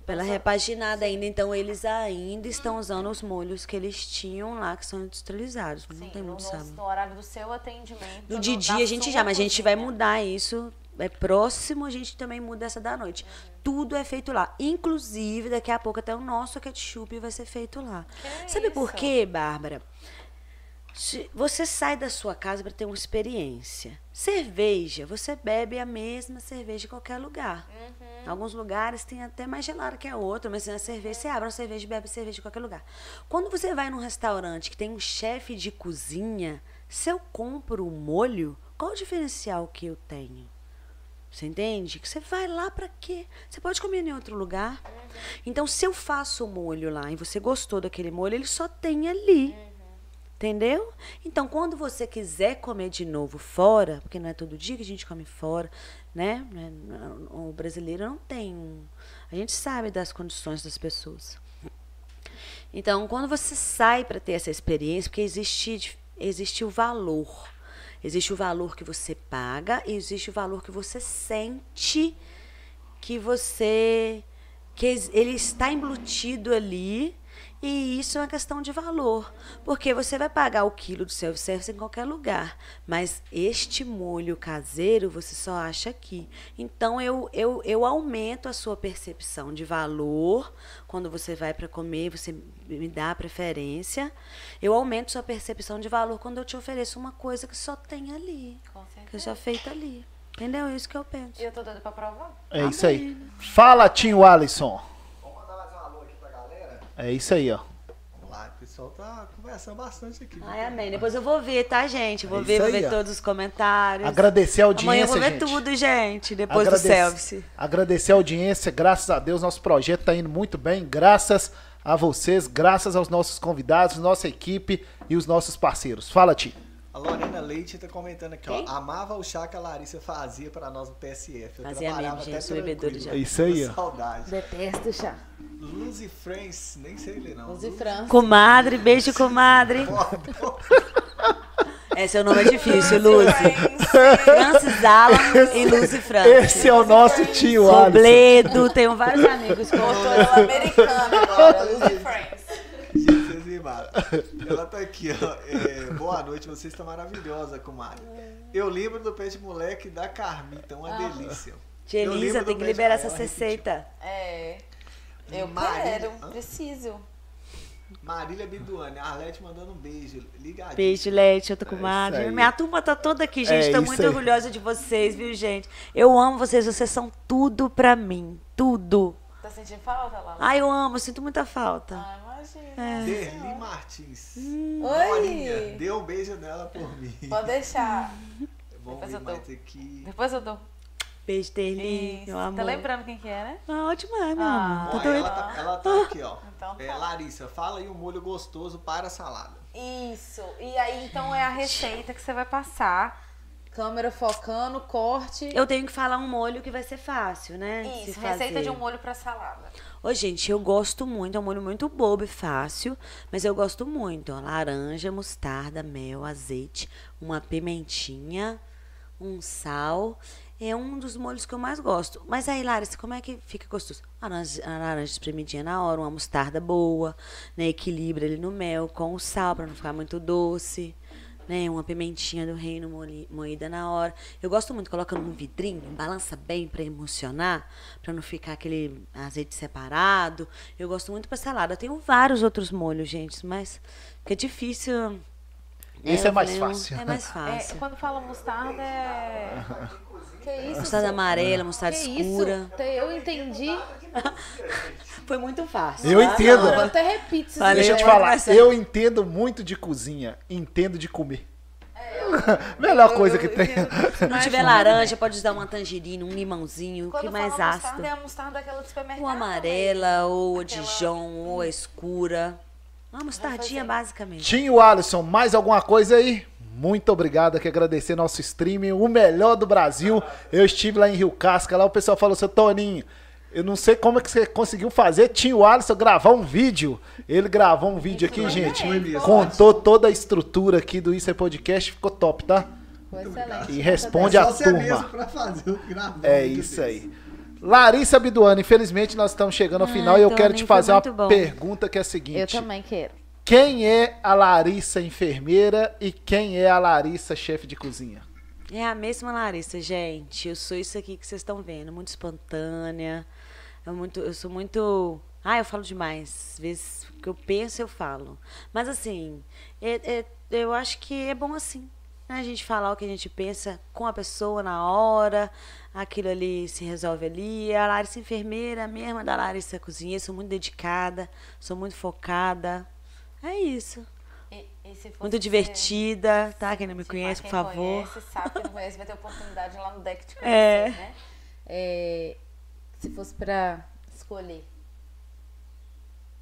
pela repaginada ainda, então eles ainda estão usando os molhos que eles tinham lá, que são industrializados. Não Sim, tem no, muito no, sabor. no horário do seu atendimento. No da dia a gente já, mas a gente vai mudar isso. É próximo, a gente também muda essa da noite. Tudo é feito lá. Inclusive, daqui a pouco até o nosso ketchup vai ser feito lá. Que Sabe por isso? quê, Bárbara? Você sai da sua casa para ter uma experiência. Cerveja, você bebe a mesma cerveja em qualquer lugar. Uhum. Em alguns lugares tem até mais gelada que a outra, mas na cerveja você abre uma cerveja e bebe cerveja em qualquer lugar. Quando você vai num restaurante que tem um chefe de cozinha, se eu compro o molho, qual o diferencial que eu tenho? Você entende? Que você vai lá pra quê? Você pode comer em outro lugar. Então, se eu faço o molho lá e você gostou daquele molho, ele só tem ali. Entendeu? Então, quando você quiser comer de novo fora, porque não é todo dia que a gente come fora, né? O brasileiro não tem. um- A gente sabe das condições das pessoas. Então, quando você sai para ter essa experiência, porque existe, existe o valor. Existe o valor que você paga e existe o valor que você sente que você que ele está embutido ali e isso é uma questão de valor, porque você vai pagar o quilo do self-service em qualquer lugar, mas este molho caseiro você só acha aqui. Então eu, eu, eu aumento a sua percepção de valor quando você vai para comer, você me dá a preferência. Eu aumento sua percepção de valor quando eu te ofereço uma coisa que só tem ali, Com que certeza. já feita ali. Entendeu? É isso que eu penso. E eu tô doida pra provar. É isso aí. Fala, Tinho Alisson. Vamos mandar mais um alô aqui pra galera? É isso aí, ó. Vamos lá, o pessoal tá conversando bastante aqui. Ai, amém. Depois eu vou ver, tá, gente? Vou É ver, vou aí, ver ó. todos os comentários. Agradecer a Amanhã eu audiência, vou ver gente. tudo, gente, depois Agradece- do selfie. Agradecer a audiência, graças a Deus, nosso projeto está indo muito bem, graças a vocês, graças aos nossos convidados, nossa equipe e os nossos parceiros. Fala, Ti. A Lorena Leite tá comentando aqui, Quem? ó. Amava o chá que a Larissa fazia pra nós no PSF. Eu Fazia trabalhava mesmo, gente, até sou bebedora tranquilo. já. É isso aí, ó. Saudade. Detesto chá. Luzi France, nem sei ler não. Luz e França. Comadre, beijo, comadre. É, seu nome é difícil, Luzi. Francis Alan e Luzi Francis. Esse é o nosso tio Alisson. Sobledo, tenho vários amigos com Botou ela americana agora, Luz e Ela tá aqui, ó. É, boa noite, você está maravilhosa, comadre. Eu lembro do pé de moleque da Carmita, uma delícia. Tia Eu Elisa, lembro tem que de- liberar Ah, essa receita. É. Eu Marília. quero, Hã? preciso. Marília Biduane, a Arlete mandando um beijo. Ligadinho. Beijo, Leite, outra É isso comadre. aí. Minha turma tá toda aqui, gente. É Tô muito aí. orgulhosa de vocês, viu, gente? Eu amo vocês, vocês são tudo pra mim. Tudo. Tá sentindo falta, Lala? Ai, eu amo, sinto muita falta. Ah, imagina. É. Derli Martins. Hum. Morinha, Oi! dê um beijo nela por mim. Pode deixar. Vamos Depois ver eu dou. mais aqui. Depois eu dou. Beijo, Terli, Isso. meu amor. Tá lembrando quem que é, né? Ah, ótimo, é, meu Ah. amor. Tá Ó, ela, tá, ela tá aqui, ó. Então É, tá. Larissa, fala aí um molho gostoso para a salada. Isso. E aí, então, é a receita que você vai passar. Câmera focando, corte. Eu tenho que falar um molho que vai ser fácil, né? Isso, se receita fazer. de um molho pra salada. Ô, gente, eu gosto muito, é um molho muito bobo e fácil, mas eu gosto muito. Laranja, mostarda, mel, azeite, uma pimentinha, um sal. É um dos molhos que eu mais gosto. Mas aí, Larissa, como é que fica gostoso? A laranja, a laranja espremidinha na hora, uma mostarda boa, né? Equilibra ele no mel com o sal para não ficar muito doce. Né, uma pimentinha do reino moída na hora. Eu gosto muito, coloca num vidrinho, balança bem para emocionar, para não ficar aquele azeite separado. Eu gosto muito para salada. Eu tenho vários outros molhos, gente, mas fica difícil. Esse é eu mais falei, um- fácil. É mais É, fácil. quando fala mostarda é. Que isso? Mostarda amarela, mostarda que escura. Isso? Eu entendi. foi muito fácil. Eu tá? entendo. Eu até repito isso. Valeu. Deixa eu te falar, eu entendo muito de cozinha, entendo de comer. Melhor coisa que tem. Se não tiver laranja, pode usar uma tangerina, um limãozinho, Quando que mais ácido. mostarda, é a mostarda daquela do supermercado. Ou amarela, ou a Aquela- Dijon, ou a escura. Uma mostardinha, basicamente. Tinho Alisson, mais alguma coisa aí? Muito obrigado aqui, agradecer nosso streaming, o melhor do Brasil. Eu estive lá em Rio Casca, lá o pessoal falou, seu Toninho, eu não sei como é que você conseguiu fazer, Tinho Alisson gravar um vídeo. Ele gravou um vídeo aqui, gente, contou toda a estrutura aqui do Isso é Podcast, ficou top, tá? Foi excelente. E responde a Só você turma. mesmo pra fazer. É isso aí. Larissa Biduano, infelizmente nós estamos chegando ao final e eu quero te fazer uma bom. pergunta que é a seguinte. Eu também quero. Quem é a Larissa enfermeira e quem é a Larissa chefe de cozinha? É a mesma Larissa, gente. Eu sou isso aqui que vocês estão vendo, muito espontânea. Eu, muito, eu sou muito. Ah, eu falo demais. Às vezes o que eu penso, eu falo. Mas assim, é- é- eu acho que é bom assim. né? A gente falar o que a gente pensa com a pessoa na hora, aquilo ali se resolve ali. A Larissa enfermeira, a mesma da Larissa cozinheira, sou muito dedicada, sou muito focada. É isso. E, e Muito divertida, tá? Quem não me conhece, quem por favor. Conhece, sabe, quem não conhece vai ter oportunidade lá no deck de conhecer, É. né? É, se fosse pra escolher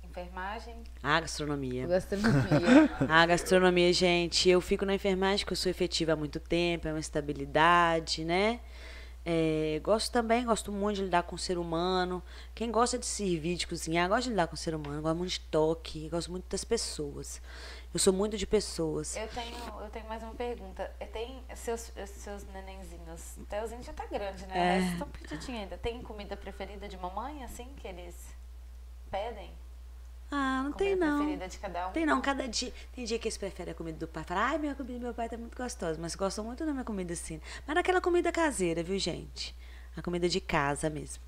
enfermagem Ah, gastronomia. gastronomia, A gastronomia, gente, eu fico na enfermagem porque eu sou efetiva há muito tempo, é uma estabilidade, né? É, gosto também, gosto muito de lidar com o ser humano. Quem gosta de servir, de cozinhar, gosta de lidar com o ser humano, gosto muito de toque, gosto muito das pessoas. Eu sou muito de pessoas. eu tenho, eu tenho mais uma pergunta. É, Tem seus, seus nenenzinhos, o Telzinho já tá grande, né? É. Mas estão petitinhos ainda. Tem comida preferida de mamãe, assim, que eles pedem? Ah, não comida tem não. preferida de cada um? Tem não, cada dia. Tem dia que eles preferem a comida do pai. Fala, ai, minha comida do meu pai tá muito gostosa. Mas gostam muito da minha comida assim. Mas naquela comida caseira, viu, gente? A comida de casa mesmo.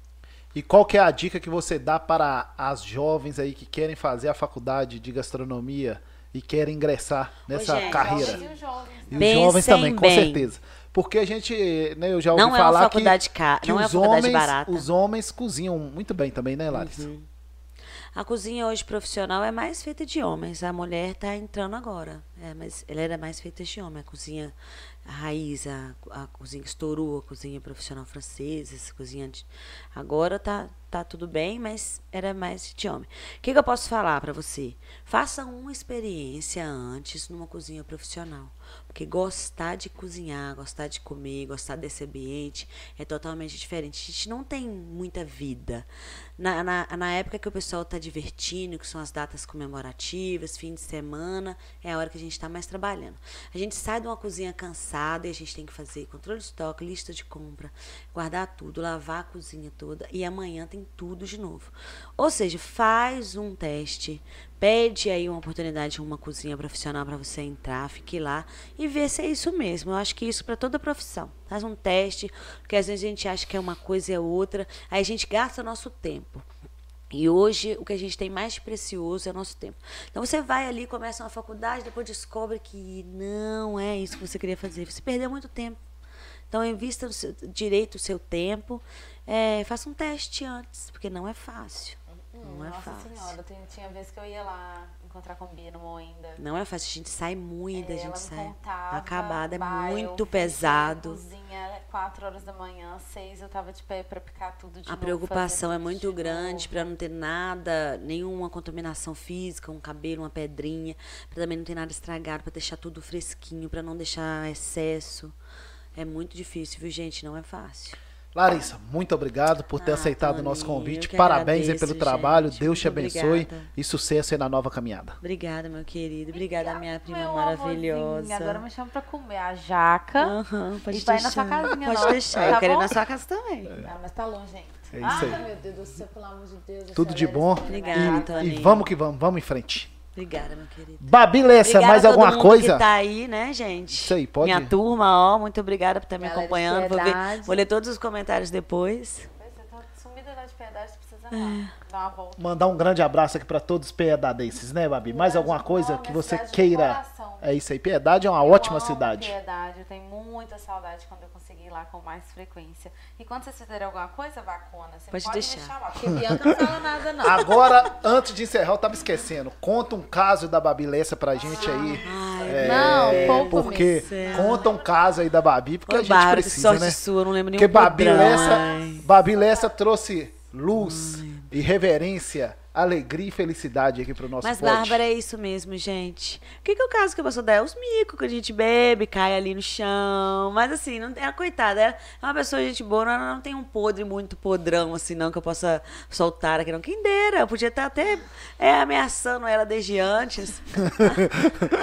E qual que é a dica que você dá para as jovens aí que querem fazer a faculdade de gastronomia e querem ingressar nessa gente, carreira? Jovens e os jovens. E os Pensem jovens também, com bem. certeza. Porque a gente, né, eu já ouvi Não é uma falar faculdade que, ca- que não é uma os faculdade homens, barata. os homens cozinham muito bem também, né, Larissa? Uhum. A cozinha hoje profissional é mais feita de homens. A mulher está entrando agora. É, mas ela era mais feita de homem. A cozinha raiz, a, a cozinha que estourou, a cozinha profissional francesa, essa cozinha. Agora tá, tá tudo bem, mas era mais de homem. O que, que eu posso falar para você? Faça uma experiência antes numa cozinha profissional. Porque gostar de cozinhar, gostar de comer, gostar desse ambiente é totalmente diferente. A gente não tem muita vida. Na, na, na época que o pessoal está divertindo, que são as datas comemorativas, fim de semana, é a hora que a gente está mais trabalhando. A gente sai de uma cozinha cansada e a gente tem que fazer controle de estoque, lista de compra, guardar tudo, lavar a cozinha toda e amanhã tem tudo de novo. Ou seja, faz um teste, pede aí uma oportunidade de uma cozinha profissional para você entrar, fique lá e ver se é isso mesmo. Eu acho que isso para toda profissão. Faz um teste, porque às vezes a gente acha que é uma coisa e é outra, aí a gente gasta nosso tempo. E hoje o que a gente tem mais precioso é o nosso tempo. Então você vai ali, começa uma faculdade, depois descobre que não é isso que você queria fazer. Você perdeu muito tempo. Então invista direito o seu tempo. É, faça um teste antes, porque não é fácil. Não é Nossa fácil. senhora, tem- tinha vezes que eu ia lá encontrar com Bia no Moinda. Não é fácil. A gente sai moída, a É, gente ela me sai contava, acabada, é "Bah, eu muito pesado. A cozinha 4 horas da manhã, 6 eu tava de pé pra picar tudo de A novo, preocupação é muito de grande para não ter nada, nenhuma contaminação física, um cabelo, uma pedrinha, para também não ter nada estragado, para deixar tudo fresquinho, para não deixar excesso. É muito difícil, viu, gente? Não é fácil. Larissa, muito obrigado por ter Ah, aceitado o nosso convite. Parabéns aí agradeço, pelo trabalho. gente. Deus te abençoe obrigada. e sucesso aí na nova caminhada. Obrigada, meu querido. Obrigada, minha prima Meu maravilhosa. amorzinho, Agora me chama pra comer a jaca. Aham, pode E vai na deixar. sua casinha, Pode não. deixar. Tá eu quero ir na sua casa também. Ah, mas tá longe, gente. É isso Ai, aí. meu Deus do céu, pelo amor de Deus. Tudo de bom. é Obrigada. E Toninho. vamos que vamos, vamos em frente. Obrigada, meu querido. Babi Lessa, Obrigada mais a todo alguma mundo coisa? que tá aí, né, gente? Isso aí, pode- Minha turma, ó, muito obrigada por estar me Galera acompanhando. Vou, ver- vou ler todos os comentários depois. Pois é, tá sumida lá de piedade, É. lá, dar uma volta. Mandar um grande abraço aqui para todos os pedadenses, né, Babi? Mais alguma coisa que você queira. É isso aí. Piedade é uma Eu ótima amo cidade. Piedade, eu tenho muita saudade quando eu consegui ir lá com mais frequência. E quando vocês fizerem alguma coisa, vacuna, você Pode pode, deixar. me chamar, porque Bianca não fala nada, não. Agora, antes de encerrar, eu tava esquecendo. Conta um caso da Babi Lessa pra gente aí. É, Não, pouco Porque mesmo. conta um caso aí da Babi, porque Ô, a gente Bárbara, precisa, sorte né? sua, não lembro nenhum Porque Babi podrão, Lessa, ai. Babi Lessa trouxe luz e reverência, alegria e felicidade aqui pro nosso Mas pod. Bárbara é isso mesmo, gente. O que, que é o caso que a pessoa dá? É os micos que a gente bebe, cai ali no chão. Mas assim, não tem a coitada. É uma pessoa de gente boa, ela não tem um podre muito podrão, assim, não, que eu possa soltar aqui, não. Quem dera, eu podia estar até é, ameaçando ela desde antes.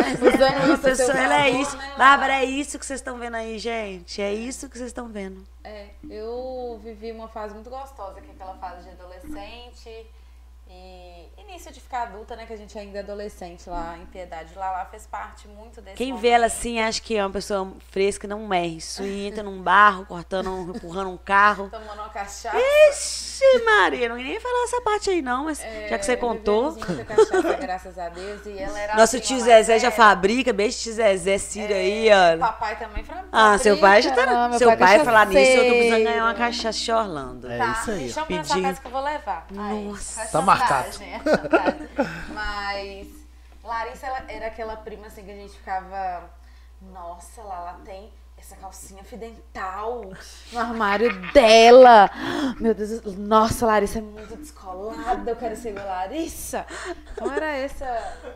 Mas é, pessoa, ela é isso. né? Bárbara, é isso que vocês estão vendo aí, gente. É isso que vocês estão vendo. É, eu vivi uma fase muito gostosa, que é aquela fase de adolescente e início de ficar adulta, né? Que a gente ainda é adolescente lá em Piedade. Lá, lá fez parte muito desse Quem momento. vê ela assim, acha que é uma pessoa fresca, não é isso. E entra num barro, cortando, um- empurrando um carro. Tomando uma cachaça. Ixi, Maria, não ia nem falar essa parte aí, não, mas já que você É, contou. muita cachaça, graças a Deus. E ela era Nosso assim, tio Zezé já fabrica, beijo tio Zezé, Cira aí, É, ó. Papai também falou. Ah, seu pai já tá. "Não, seu pai, é falar nisso, eu tô precisando cachaceiro." ganhar uma cachaça de Orlando. É Tá, isso aí. me chama pra Pedindo. essa casa que eu vou levar. Aí, Nossa. é Tá marcado. Chantagem, é chantagem. Mas Larissa ela era aquela prima assim que a gente ficava. Nossa, lá ela tem essa calcinha fidental no armário dela. Meu Deus, nossa, Larissa é muito descolada. Eu quero ser igual a Larissa. Então era essa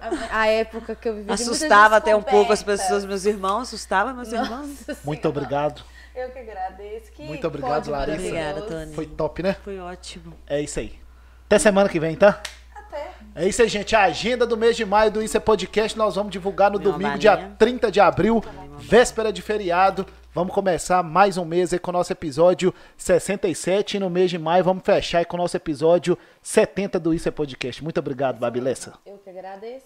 a, a época que eu vivi. Assustava até um pouco as pessoas, meus irmãos, assustava meus irmãos. Nossa Muito Senhora. obrigado. Eu que agradeço. Que Muito obrigado, Larissa. Obrigada. Tony. Foi top, né? Foi ótimo. É isso aí. Até semana que vem, tá? Até. É isso aí, gente. A agenda do mês de maio do Isso é Podcast nós vamos divulgar no uma domingo, dia balinha. 30 de abril, véspera de feriado. Vamos começar mais um mês aí com o nosso episódio 67 e no mês de maio vamos fechar aí com o nosso episódio 70 do Isso é Podcast. Muito obrigado, Babilessa. Eu que agradeço.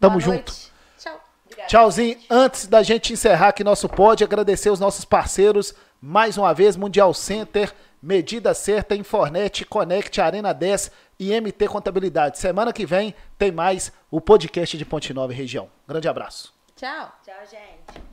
Tamo Boa junto. noite. Tchau. Obrigada. Tchauzinho. Antes da gente encerrar aqui nosso pod, agradecer os nossos parceiros, mais uma vez, Mundial Center, Medida Certa, Infornet, Connect, Arena 10 e MT Contabilidade. Semana que vem tem mais o podcast de Ponte Nova e região. Grande abraço. Tchau. Tchau, gente.